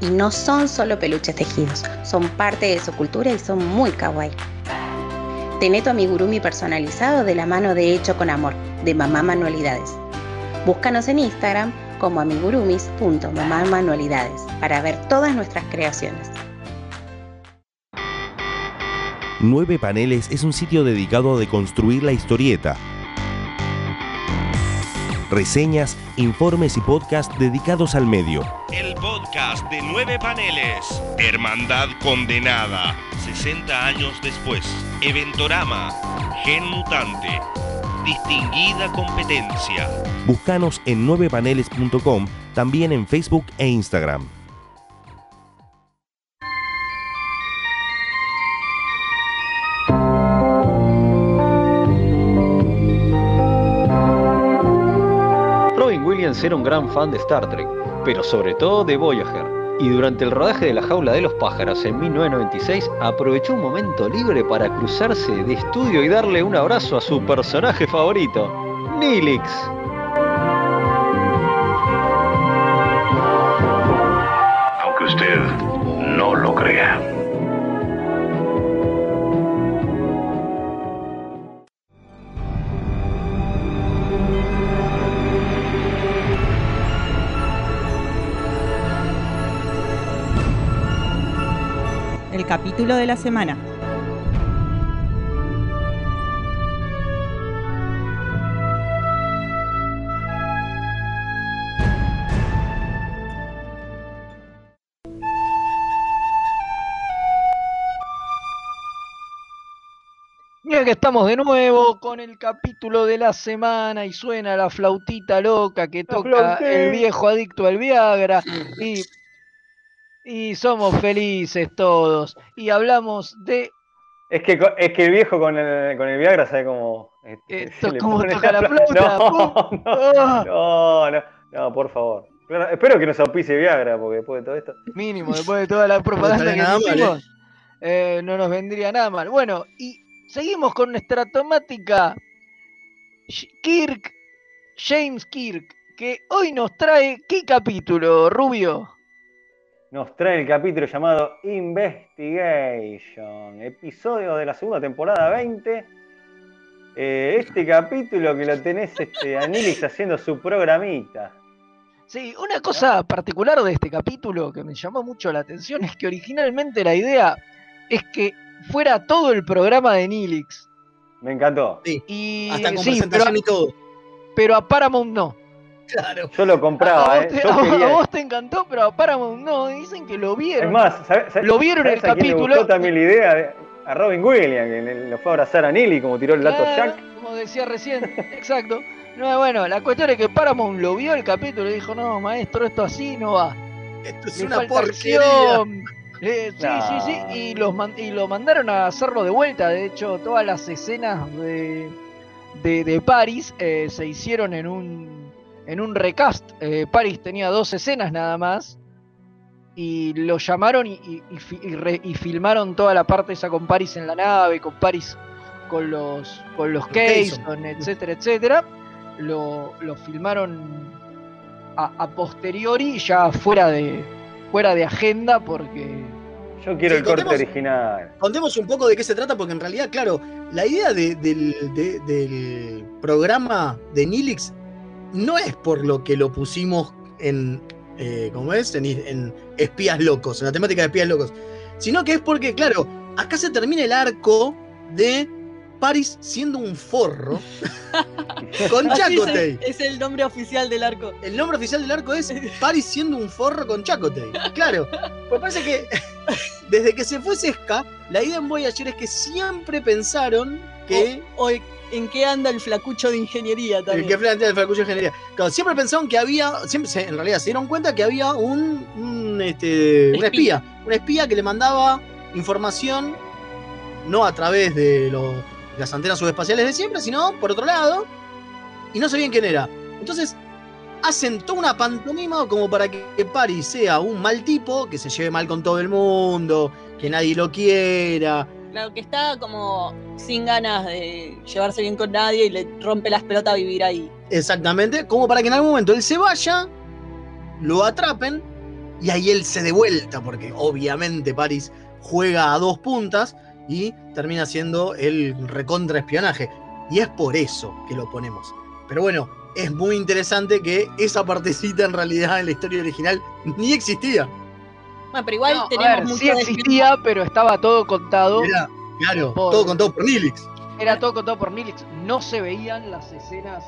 y no son solo peluches tejidos, son parte de su cultura y son muy kawaii. Tené tu amigurumi personalizado de la mano de Hecho con Amor, de Mamá Manualidades. Búscanos en Instagram como amigurumis.mamamanualidades para ver todas nuestras creaciones. 9 Paneles es un sitio dedicado a deconstruir la historieta. Reseñas, informes y podcasts dedicados al medio. El podcast de nueve paneles. Hermandad condenada. 60 años después. Eventorama. Gen mutante. Distinguida competencia. Búscanos en 9paneles.com, también en Facebook e Instagram. Era un gran fan de Star Trek, pero sobre todo de Voyager. Y durante el rodaje de La Jaula de los Pájaros en 1996 aprovechó un momento libre para cruzarse de estudio y darle un abrazo a su personaje favorito, Neelix. El capítulo de la semana. Mira que estamos de nuevo con el capítulo de la semana y suena la flautita loca que toca el viejo adicto al Viagra y, Y somos felices todos. Y hablamos de. Es que, es que el viejo con el, con el Viagra sabe cómo. este, le cómo toca la flauta. No. Ah, no, no, no, por favor. Claro, espero que nos auspicie Viagra, porque después de todo esto. Mínimo, después de toda la propaganda que hicimos, eh, no nos vendría nada mal. Bueno, y seguimos con nuestra temática Kirk, James Kirk, que hoy nos trae ¿qué capítulo, Rubio? Nos trae el capítulo llamado Investigation, episodio de la segunda temporada 20. Eh, este capítulo que lo tenés este, a Nilix haciendo su programita. Sí, una cosa particular de este capítulo que me llamó mucho la atención es que originalmente la idea es que fuera todo el programa de Nilix. Me encantó. Y, Hasta con sí, presentación pero, y todo. pero a Paramount no. Claro. Yo lo compraba, a, ¿eh? vos te, Yo a vos- quería- a vos te encantó, pero a Paramount no. Dicen que lo vieron. Es más, ¿sabes, sabes- lo vieron el quién le capítulo. gustó también la idea de- a Robin Williams, que lo fue a abrazar a Nilly como tiró el lato Claro, Jack. Como decía recién, exacto. No, bueno, la cuestión es que Paramount lo vio el capítulo y dijo, no, maestro, esto así no va. Esto es Le una porquería. acción". Eh, sí, No. sí, sí, y, los y lo mandaron a hacerlo de vuelta. De hecho, todas las escenas de, de, de Paris eh, se hicieron en un, en un recast. Eh, Paris tenía dos escenas nada más. Y lo llamaron y, y- y fi- y re- y filmaron toda la parte esa con Paris en la nave, con Paris con los, con los Keyson. Keyson, etcétera, etcétera. Lo, lo filmaron a, a posteriori, ya fuera de, fuera de agenda, porque Yo quiero Sí, el corte contemos- original. Contemos un poco de qué se trata, porque en realidad, claro, la idea de- del, de- del programa de Nilix no es por lo que lo pusimos en, eh, ¿cómo es? En, en Espías Locos, en la temática de Espías Locos, sino que es porque, claro, acá se termina el arco de Paris siendo un forro con Así es el- Chakotay. Es el nombre oficial del arco. El nombre oficial del arco es Paris siendo un forro con Chakotay. Claro. Pues parece que desde que se fue Sesca, la idea en Voyager es que siempre pensaron que. O, o en qué anda el flacucho de ingeniería también. que plantea el Flacucho de Ingeniería. Claro, siempre pensaron que había. Siempre se- en realidad se dieron cuenta que había un, un, este, un espía. Un espía que le mandaba información no a través de lo- las antenas subespaciales de siempre, sino por otro lado. Y no sabían quién era. Entonces hacen toda una pantomima como para que Paris sea un mal tipo, que se lleve mal con todo el mundo, que nadie lo quiera. Que está como sin ganas de llevarse bien con nadie y le rompe las pelotas a vivir ahí. Exactamente, como para que en algún momento él se vaya, lo atrapen y ahí él se dé vuelta, porque obviamente Paris juega a dos puntas y termina siendo el recontraespionaje. Y es por eso que lo ponemos. Pero bueno, es muy interesante que esa partecita en realidad en la historia original ni existía. Bueno, pero igual No, a tenemos ver, mucho sí de- existía, pero estaba todo contado. Era, claro, Por- todo contado por Nilix. Era todo contado por Nilix. No se veían las escenas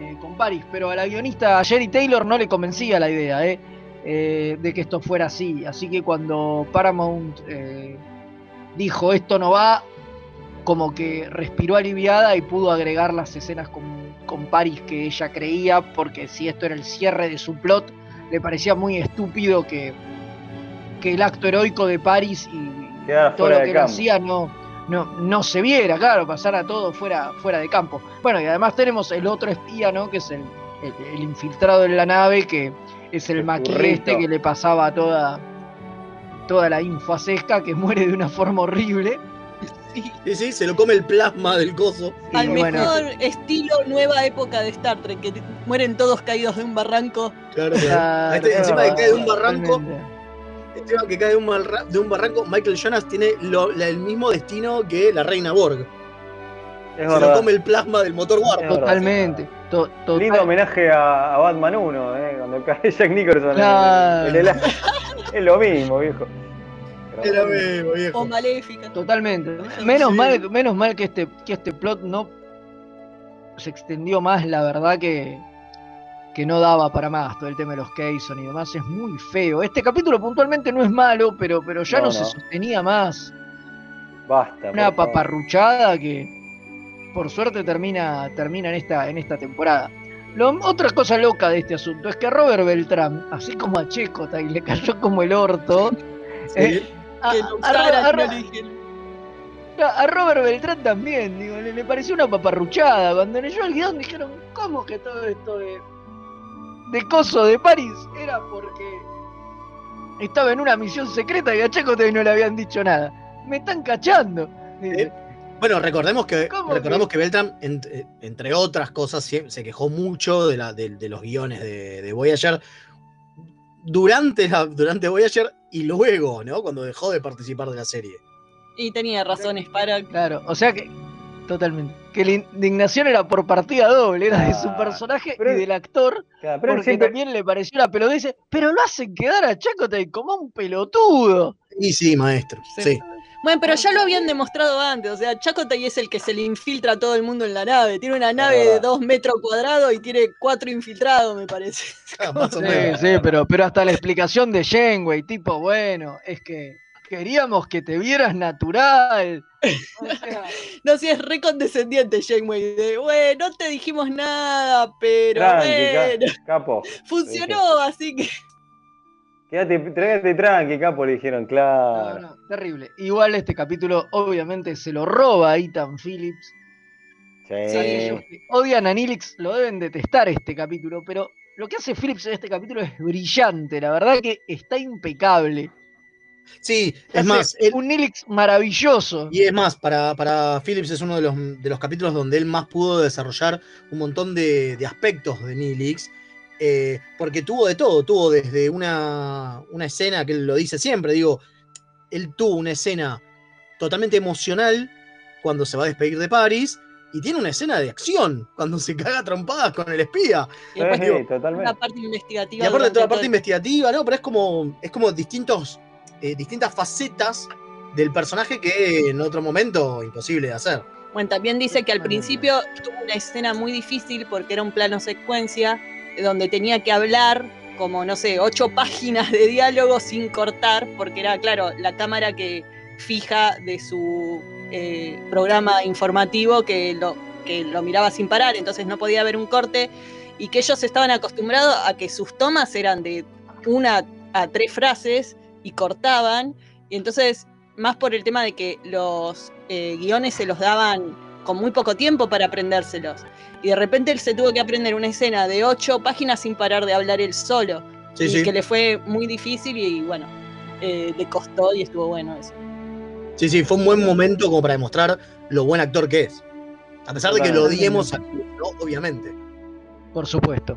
eh, con Paris, pero a la guionista Jerry Taylor no le convencía la idea eh, eh, de que esto fuera así. Así que cuando Paramount eh, dijo esto no va, como que respiró aliviada y pudo agregar las escenas con, con Paris que ella creía, porque si esto era el cierre de su plot, le parecía muy estúpido que, que el acto heroico de Paris y Quedara todo lo que campo. hacía no, no, no se viera, claro, pasara todo fuera, fuera de campo. Bueno, y además tenemos el otro espía, ¿no? Que es el, el- el infiltrado en la nave, que es el, El este que le pasaba toda, toda la info a Sesca, que muere de una forma horrible. Sí, sí, se lo come el plasma del coso. Al Y bueno. mejor estilo nueva época de Star Trek, que mueren todos caídos de un barranco. Claro, Claro, claro. Este, encima de cae de un barranco. Encima que cae de un, barra- de un barranco, Michael Jonas tiene lo- la- el mismo destino que la reina Borg. Es se lo verdad. come el plasma del motor Warp. Totalmente. to- total- Lindo homenaje a, a Batman 1, ¿eh? cuando cae Jack Nicholson. en el- es lo mismo, viejo. Es lo mismo, viejo. O maléfica. Totalmente. Menos Sí. mal, menos mal que este, que este plot no se extendió más, la verdad que, que no daba para más todo el tema de los Keyson y demás. Es muy feo. Este capítulo puntualmente no es malo, pero, pero ya no, No, se sostenía más. Basta. Una paparruchada que por suerte termina, termina en, esta, en esta temporada. lo- otra cosa loca de este asunto es que a Robert Beltrán, así como a Checota y le cayó como el orto, eh, a, Robert Beltrán también, digo, le, le pareció una paparruchada. Cuando leyó el guion dijeron, ¿cómo que todo esto de, de coso de París era porque estaba en una misión secreta y a Checota y no le habían dicho nada? Me están cachando. Dice, Bueno, recordemos que, ¿Cómo recordemos que? que Beltram, eh, entre otras cosas, se quejó mucho de, la, de, de los guiones de, de Voyager durante, la- durante Voyager y luego, ¿no? Cuando dejó de participar de la serie. Y tenía razones para. Claro, o sea que. Totalmente. Que la indignación era por partida doble, era de su Ah, personaje pero y del actor. Claro, pero él porque siempre- también le pareció la pelotudez. Pero lo hacen quedar a Chacotay como un pelotudo. Y sí, maestro, sí. Bueno, pero ya lo habían demostrado antes. O sea, Chakotay es el que se le infiltra a todo el mundo en la nave. Tiene una nave de dos metros cuadrados y tiene cuatro infiltrados, me parece. Sí, sí, pero, pero hasta la explicación de Janeway, tipo, bueno, es que queríamos que te vieras natural. No, si es re condescendiente, Janeway. De, bueno, no te dijimos nada, pero Tranqui, bueno. ca- capo. Funcionó, así que. Quédate, trágate tranqui, capo, le dijeron, claro. No, no, terrible. Igual este capítulo, obviamente, se lo roba a Ethan Phillips. Sí. Ellos que odian a Nilix, lo deben detestar este capítulo, pero lo que hace Phillips en este capítulo es brillante, la verdad que está impecable. Sí, es más, él- un Nilix maravilloso. Y es más, para, para Phillips es uno de los, de los capítulos donde él más pudo desarrollar un montón de, de aspectos de Nilix. eh, porque tuvo de todo, tuvo desde una, una escena que él lo dice siempre, digo, él tuvo una escena totalmente emocional cuando se va a despedir de Paris y tiene una escena de acción cuando se caga trompadas con el espía. Y después Digo, La parte investigativa. y aparte toda la parte investigativa, ¿no? Pero es como, es como distintos, eh, distintas facetas del personaje que en otro momento imposible de hacer. Bueno, también dice que al principio tuvo una escena muy difícil porque era un plano secuencia eh, donde tenía que hablar como, no sé, ocho páginas de diálogo sin cortar, porque era, claro, la cámara que fija de su eh, programa informativo que lo, que lo miraba sin parar, entonces no podía haber un corte y que ellos estaban acostumbrados a que sus tomas eran de una a tres frases y cortaban, y entonces más por el tema de que los eh, guiones se los daban con muy poco tiempo para aprendérselos. Y de repente él se tuvo que aprender una escena de ocho páginas sin parar de hablar él solo. Sí, y sí. que le fue muy difícil y bueno, eh, le costó y estuvo bueno eso. Sí, sí, fue un buen momento como para demostrar lo buen actor que es. A pesar de que lo odiemos, a- ¿no? obviamente. Por supuesto.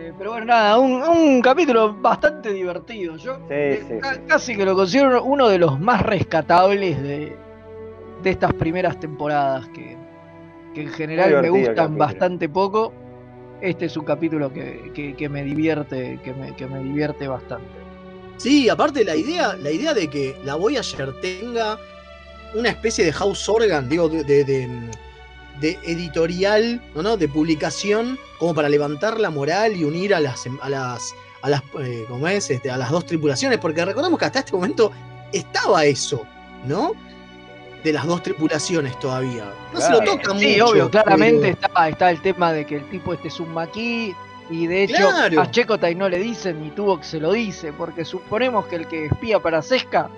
Eh, pero bueno, nada, un, un capítulo bastante divertido. Yo Sí, eh, sí, ca- sí. casi que lo considero uno de los más rescatables de, de estas primeras temporadas, que, que en general me gustan capítulo. bastante poco. Este es un capítulo que, que- que me divierte, que me, que me divierte bastante. Sí, aparte la idea, la idea de que la Voyager tenga una especie de house organ, digo, de, de- de- de editorial, ¿no, no? de publicación, como para levantar la moral y unir a las, a las, a las, eh, ¿cómo es? Este, a las dos tripulaciones, porque recordemos que hasta este momento estaba eso, ¿no? De las dos tripulaciones todavía. No se lo toca Sí, mucho. obvio, claramente pero- está, está el tema de que el tipo este es un maquis y de hecho Claro. a Checotay no le dicen ni tuvo que se lo dice, porque suponemos que el que espía para Sesca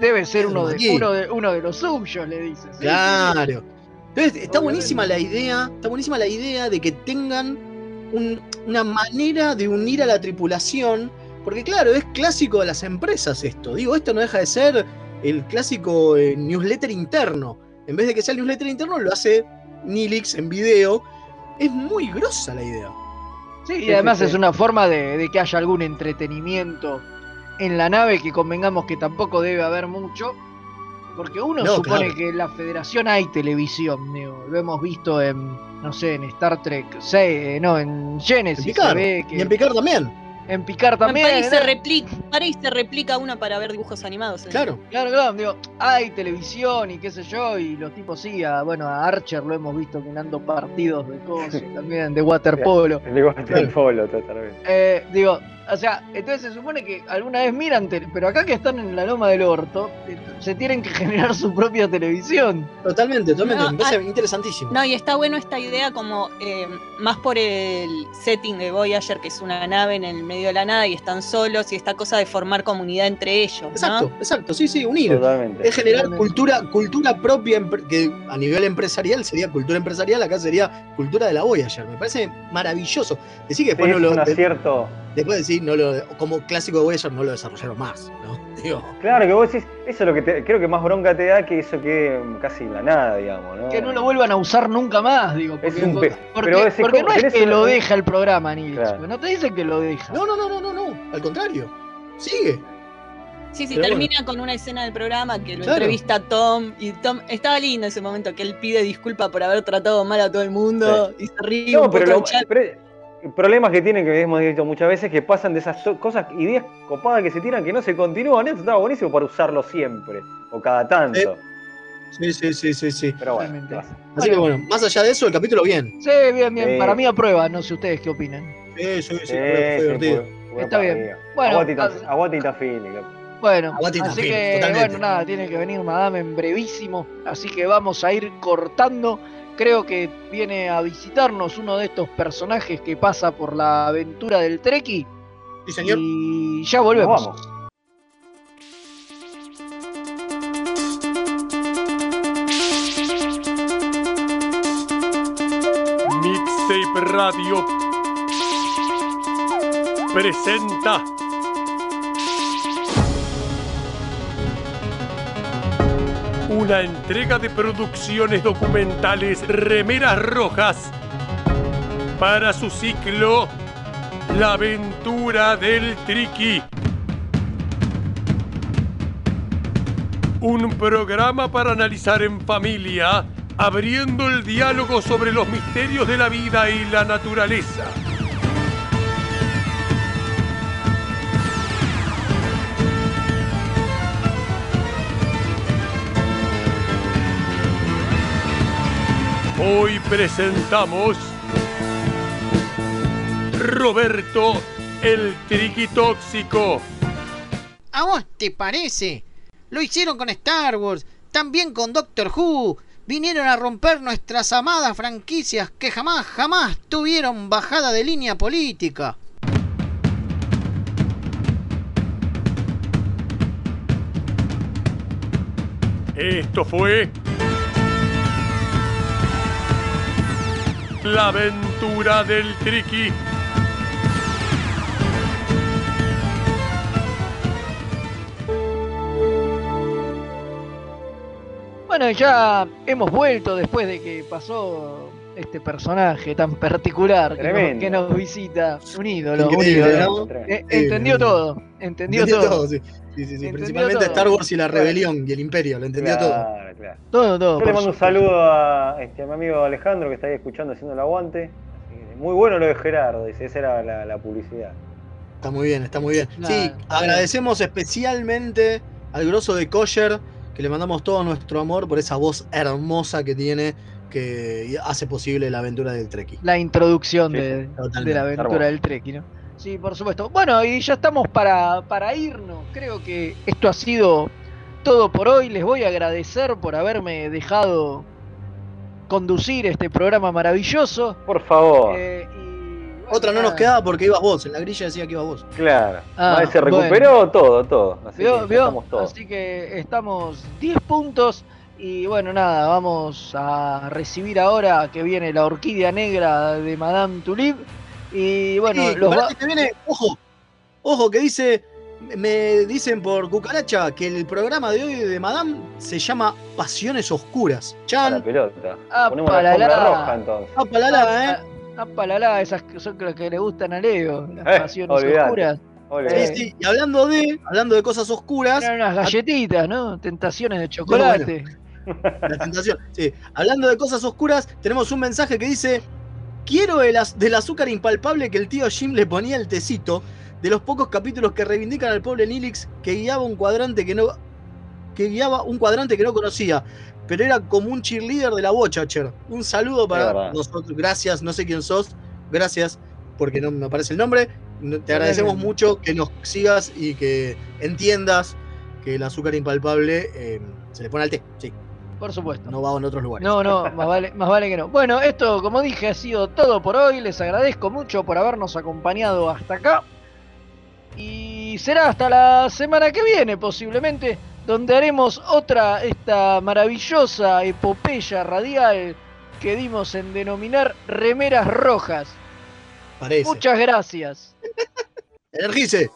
debe ser uno de, uno de uno de los suyos, le dice. Sí, sí, Claro. Entonces, está Obviamente. buenísima la idea, está buenísima la idea de que tengan un- una manera de unir a la tripulación, porque claro, es clásico de las empresas esto. Digo, esto no deja de ser el clásico eh, newsletter interno. En vez de que sea el newsletter interno, lo hace Nilix en video. Es muy grosa la idea. Sí, y Sí, además sí, es una forma de, de que haya algún entretenimiento en la nave que convengamos que tampoco debe haber mucho. Porque uno No, supone claro. que en la federación hay televisión, digo, lo hemos visto en, no sé, en Star Trek 6, no, en Genesis En Picard. se ve que Y en Picard también. en Picard también. París se ¿no? replica, París se replica una para ver dibujos animados. ¿eh? Claro. Claro, claro, digo, hay televisión y qué sé yo, y los tipos sí, a, bueno, a Archer lo hemos visto mirando partidos de cosas, también de waterpolo. De waterpolo, totalmente. Eh, digo, O sea, entonces se supone que alguna vez miran, tele- pero acá que están en la loma del orto, se tienen que generar su propia televisión. Totalmente, totalmente. No, me parece ah, interesantísimo. No, y está bueno esta idea como eh, más por el setting de Voyager, que es una nave en el medio de la nada y están solos, y esta cosa de formar comunidad entre ellos, ¿no? Exacto, exacto, sí, sí, unir. Totalmente. Es generar Totalmente. cultura, cultura propia, que a nivel empresarial sería cultura empresarial, acá sería cultura de la Voyager. Me parece maravilloso. Decir que después es no lo. un de- acierto. Después decir, no lo, como clásico de Voyager, no lo desarrollaron más, ¿no? Digo, Claro que vos decís, eso es lo que te- creo que más bronca te da que eso que casi la nada, digamos, ¿no? Que no lo vuelvan a usar nunca más, digo. Porque, Es un pe- porque, decís, porque no es ¿Tenés que lo deja el programa, Nils. Claro. No te dice que lo deja. no, no, no, no, no, no, al contrario. Sigue. Sí, sí, Pero termina con una escena del programa que lo Claro. entrevista a Tom y Tom estaba lindo ese momento que él pide disculpa por haber tratado mal a todo el mundo y se ríe No, un pero, poco lo- pero el problema que tienen, que hemos dicho muchas veces, que pasan de esas cosas, ideas copadas que se tiran que no se continúan. Esto estaba buenísimo para usarlo siempre, o cada tanto. Sí, sí, sí, sí, sí. Pero bueno. Así que bueno, más allá de eso, el capítulo bien. Sí, bien, bien. Sí. Para mí aprueba, no sé ustedes qué opinan. Sí, sí, sí, Sí, fue, divertido. fue- fue Está bien. arriba. Bueno, tan- ah. Bueno, Aguante así que, totalmente. bueno, nada, tiene que venir Madame en brevísimo. Así que vamos a ir cortando. Creo que viene a visitarnos uno de estos personajes que pasa por la aventura del Treki. Sí, señor. Y ya volvemos. Nos vamos. Mixtape Radio presenta una entrega de producciones documentales Remeras Rojas para su ciclo La aventura del Triqui. Un programa para analizar en familia, abriendo el diálogo sobre los misterios de la vida y la naturaleza. Hoy presentamos Roberto el Triquitóxico. ¿A vos te parece? Lo hicieron con Star Wars, también con Doctor Who. Vinieron a romper nuestras amadas franquicias que jamás, jamás tuvieron bajada de línea política. Esto fue La aventura del Triqui. Bueno, ya hemos vuelto después de que pasó este personaje tan particular que nos, Tremendo. que nos visita. Un ídolo, un Increíble, ídolo. ¿no? Eh, entendió todo, entendió, Entendió todo. todo, sí. Sí, sí, sí. Entendió Principalmente todo. Star Wars y la rebelión y el imperio, lo entendió todo. Claro, claro. Todo, todo. Yo le mando un saludo a, este, a mi amigo Alejandro que está ahí escuchando haciendo el aguante. Muy bueno lo de Gerardo, dice, esa era la, la publicidad. Está muy bien, está muy bien. Sí, agradecemos especialmente al grosso de Kosher, que le mandamos todo nuestro amor por esa voz hermosa que tiene, que hace posible la aventura del Treki. La introducción Sí, de, la aventura del Treki, ¿no? Sí, por supuesto. Bueno, y ya estamos para, para irnos. Creo que esto ha sido todo por hoy. Les voy a agradecer por haberme dejado conducir este programa maravilloso. Por favor. Eh, y, bueno, Otra no nos quedaba porque ibas vos, en la grilla decía que ibas vos. Claro. Ah, se recuperó todo, todo. Así ¿Vio? que estamos todos. Así que estamos 10 puntos. Y bueno, nada, vamos a recibir ahora que viene la orquídea negra de Madame Tulip. Y bueno, Sí, los va- que viene, ojo, ojo, que dice, me dicen por cucaracha que el programa de hoy de Madame se llama Pasiones Oscuras. A la Chan, pelota. Ah, Ponemos la roja entonces. ah, palala, eh. Ah, palala, esas son las que le gustan a Leo, las Eh, pasiones olvidate. oscuras. Sí, sí, y hablando de, hablando de cosas oscuras, Eran unas galletitas, ¿no? Tentaciones de chocolate. La tentación. Sí, hablando de cosas oscuras, tenemos un mensaje que dice: Quiero el del azúcar impalpable que el tío Jim le ponía al tecito, de los pocos capítulos que reivindican al pobre Nilix que guiaba un cuadrante que no. que guiaba un cuadrante que no conocía. Pero era como un cheerleader de la Bochacher. Un saludo para nosotros. Gracias, no sé quién sos. Gracias, porque no me aparece el nombre. no- te agradecemos mucho que nos sigas y que entiendas que el azúcar impalpable eh, se le pone al té. Sí, Por supuesto. no va en otros lugares. No, no, más vale, más vale que no. Bueno, esto, como dije, ha sido todo por hoy. Les agradezco mucho por habernos acompañado hasta acá. Y será hasta la semana que viene, posiblemente, donde haremos otra, esta maravillosa epopeya radial que dimos en denominar Remeras Rojas. Parece. Muchas gracias. Energice.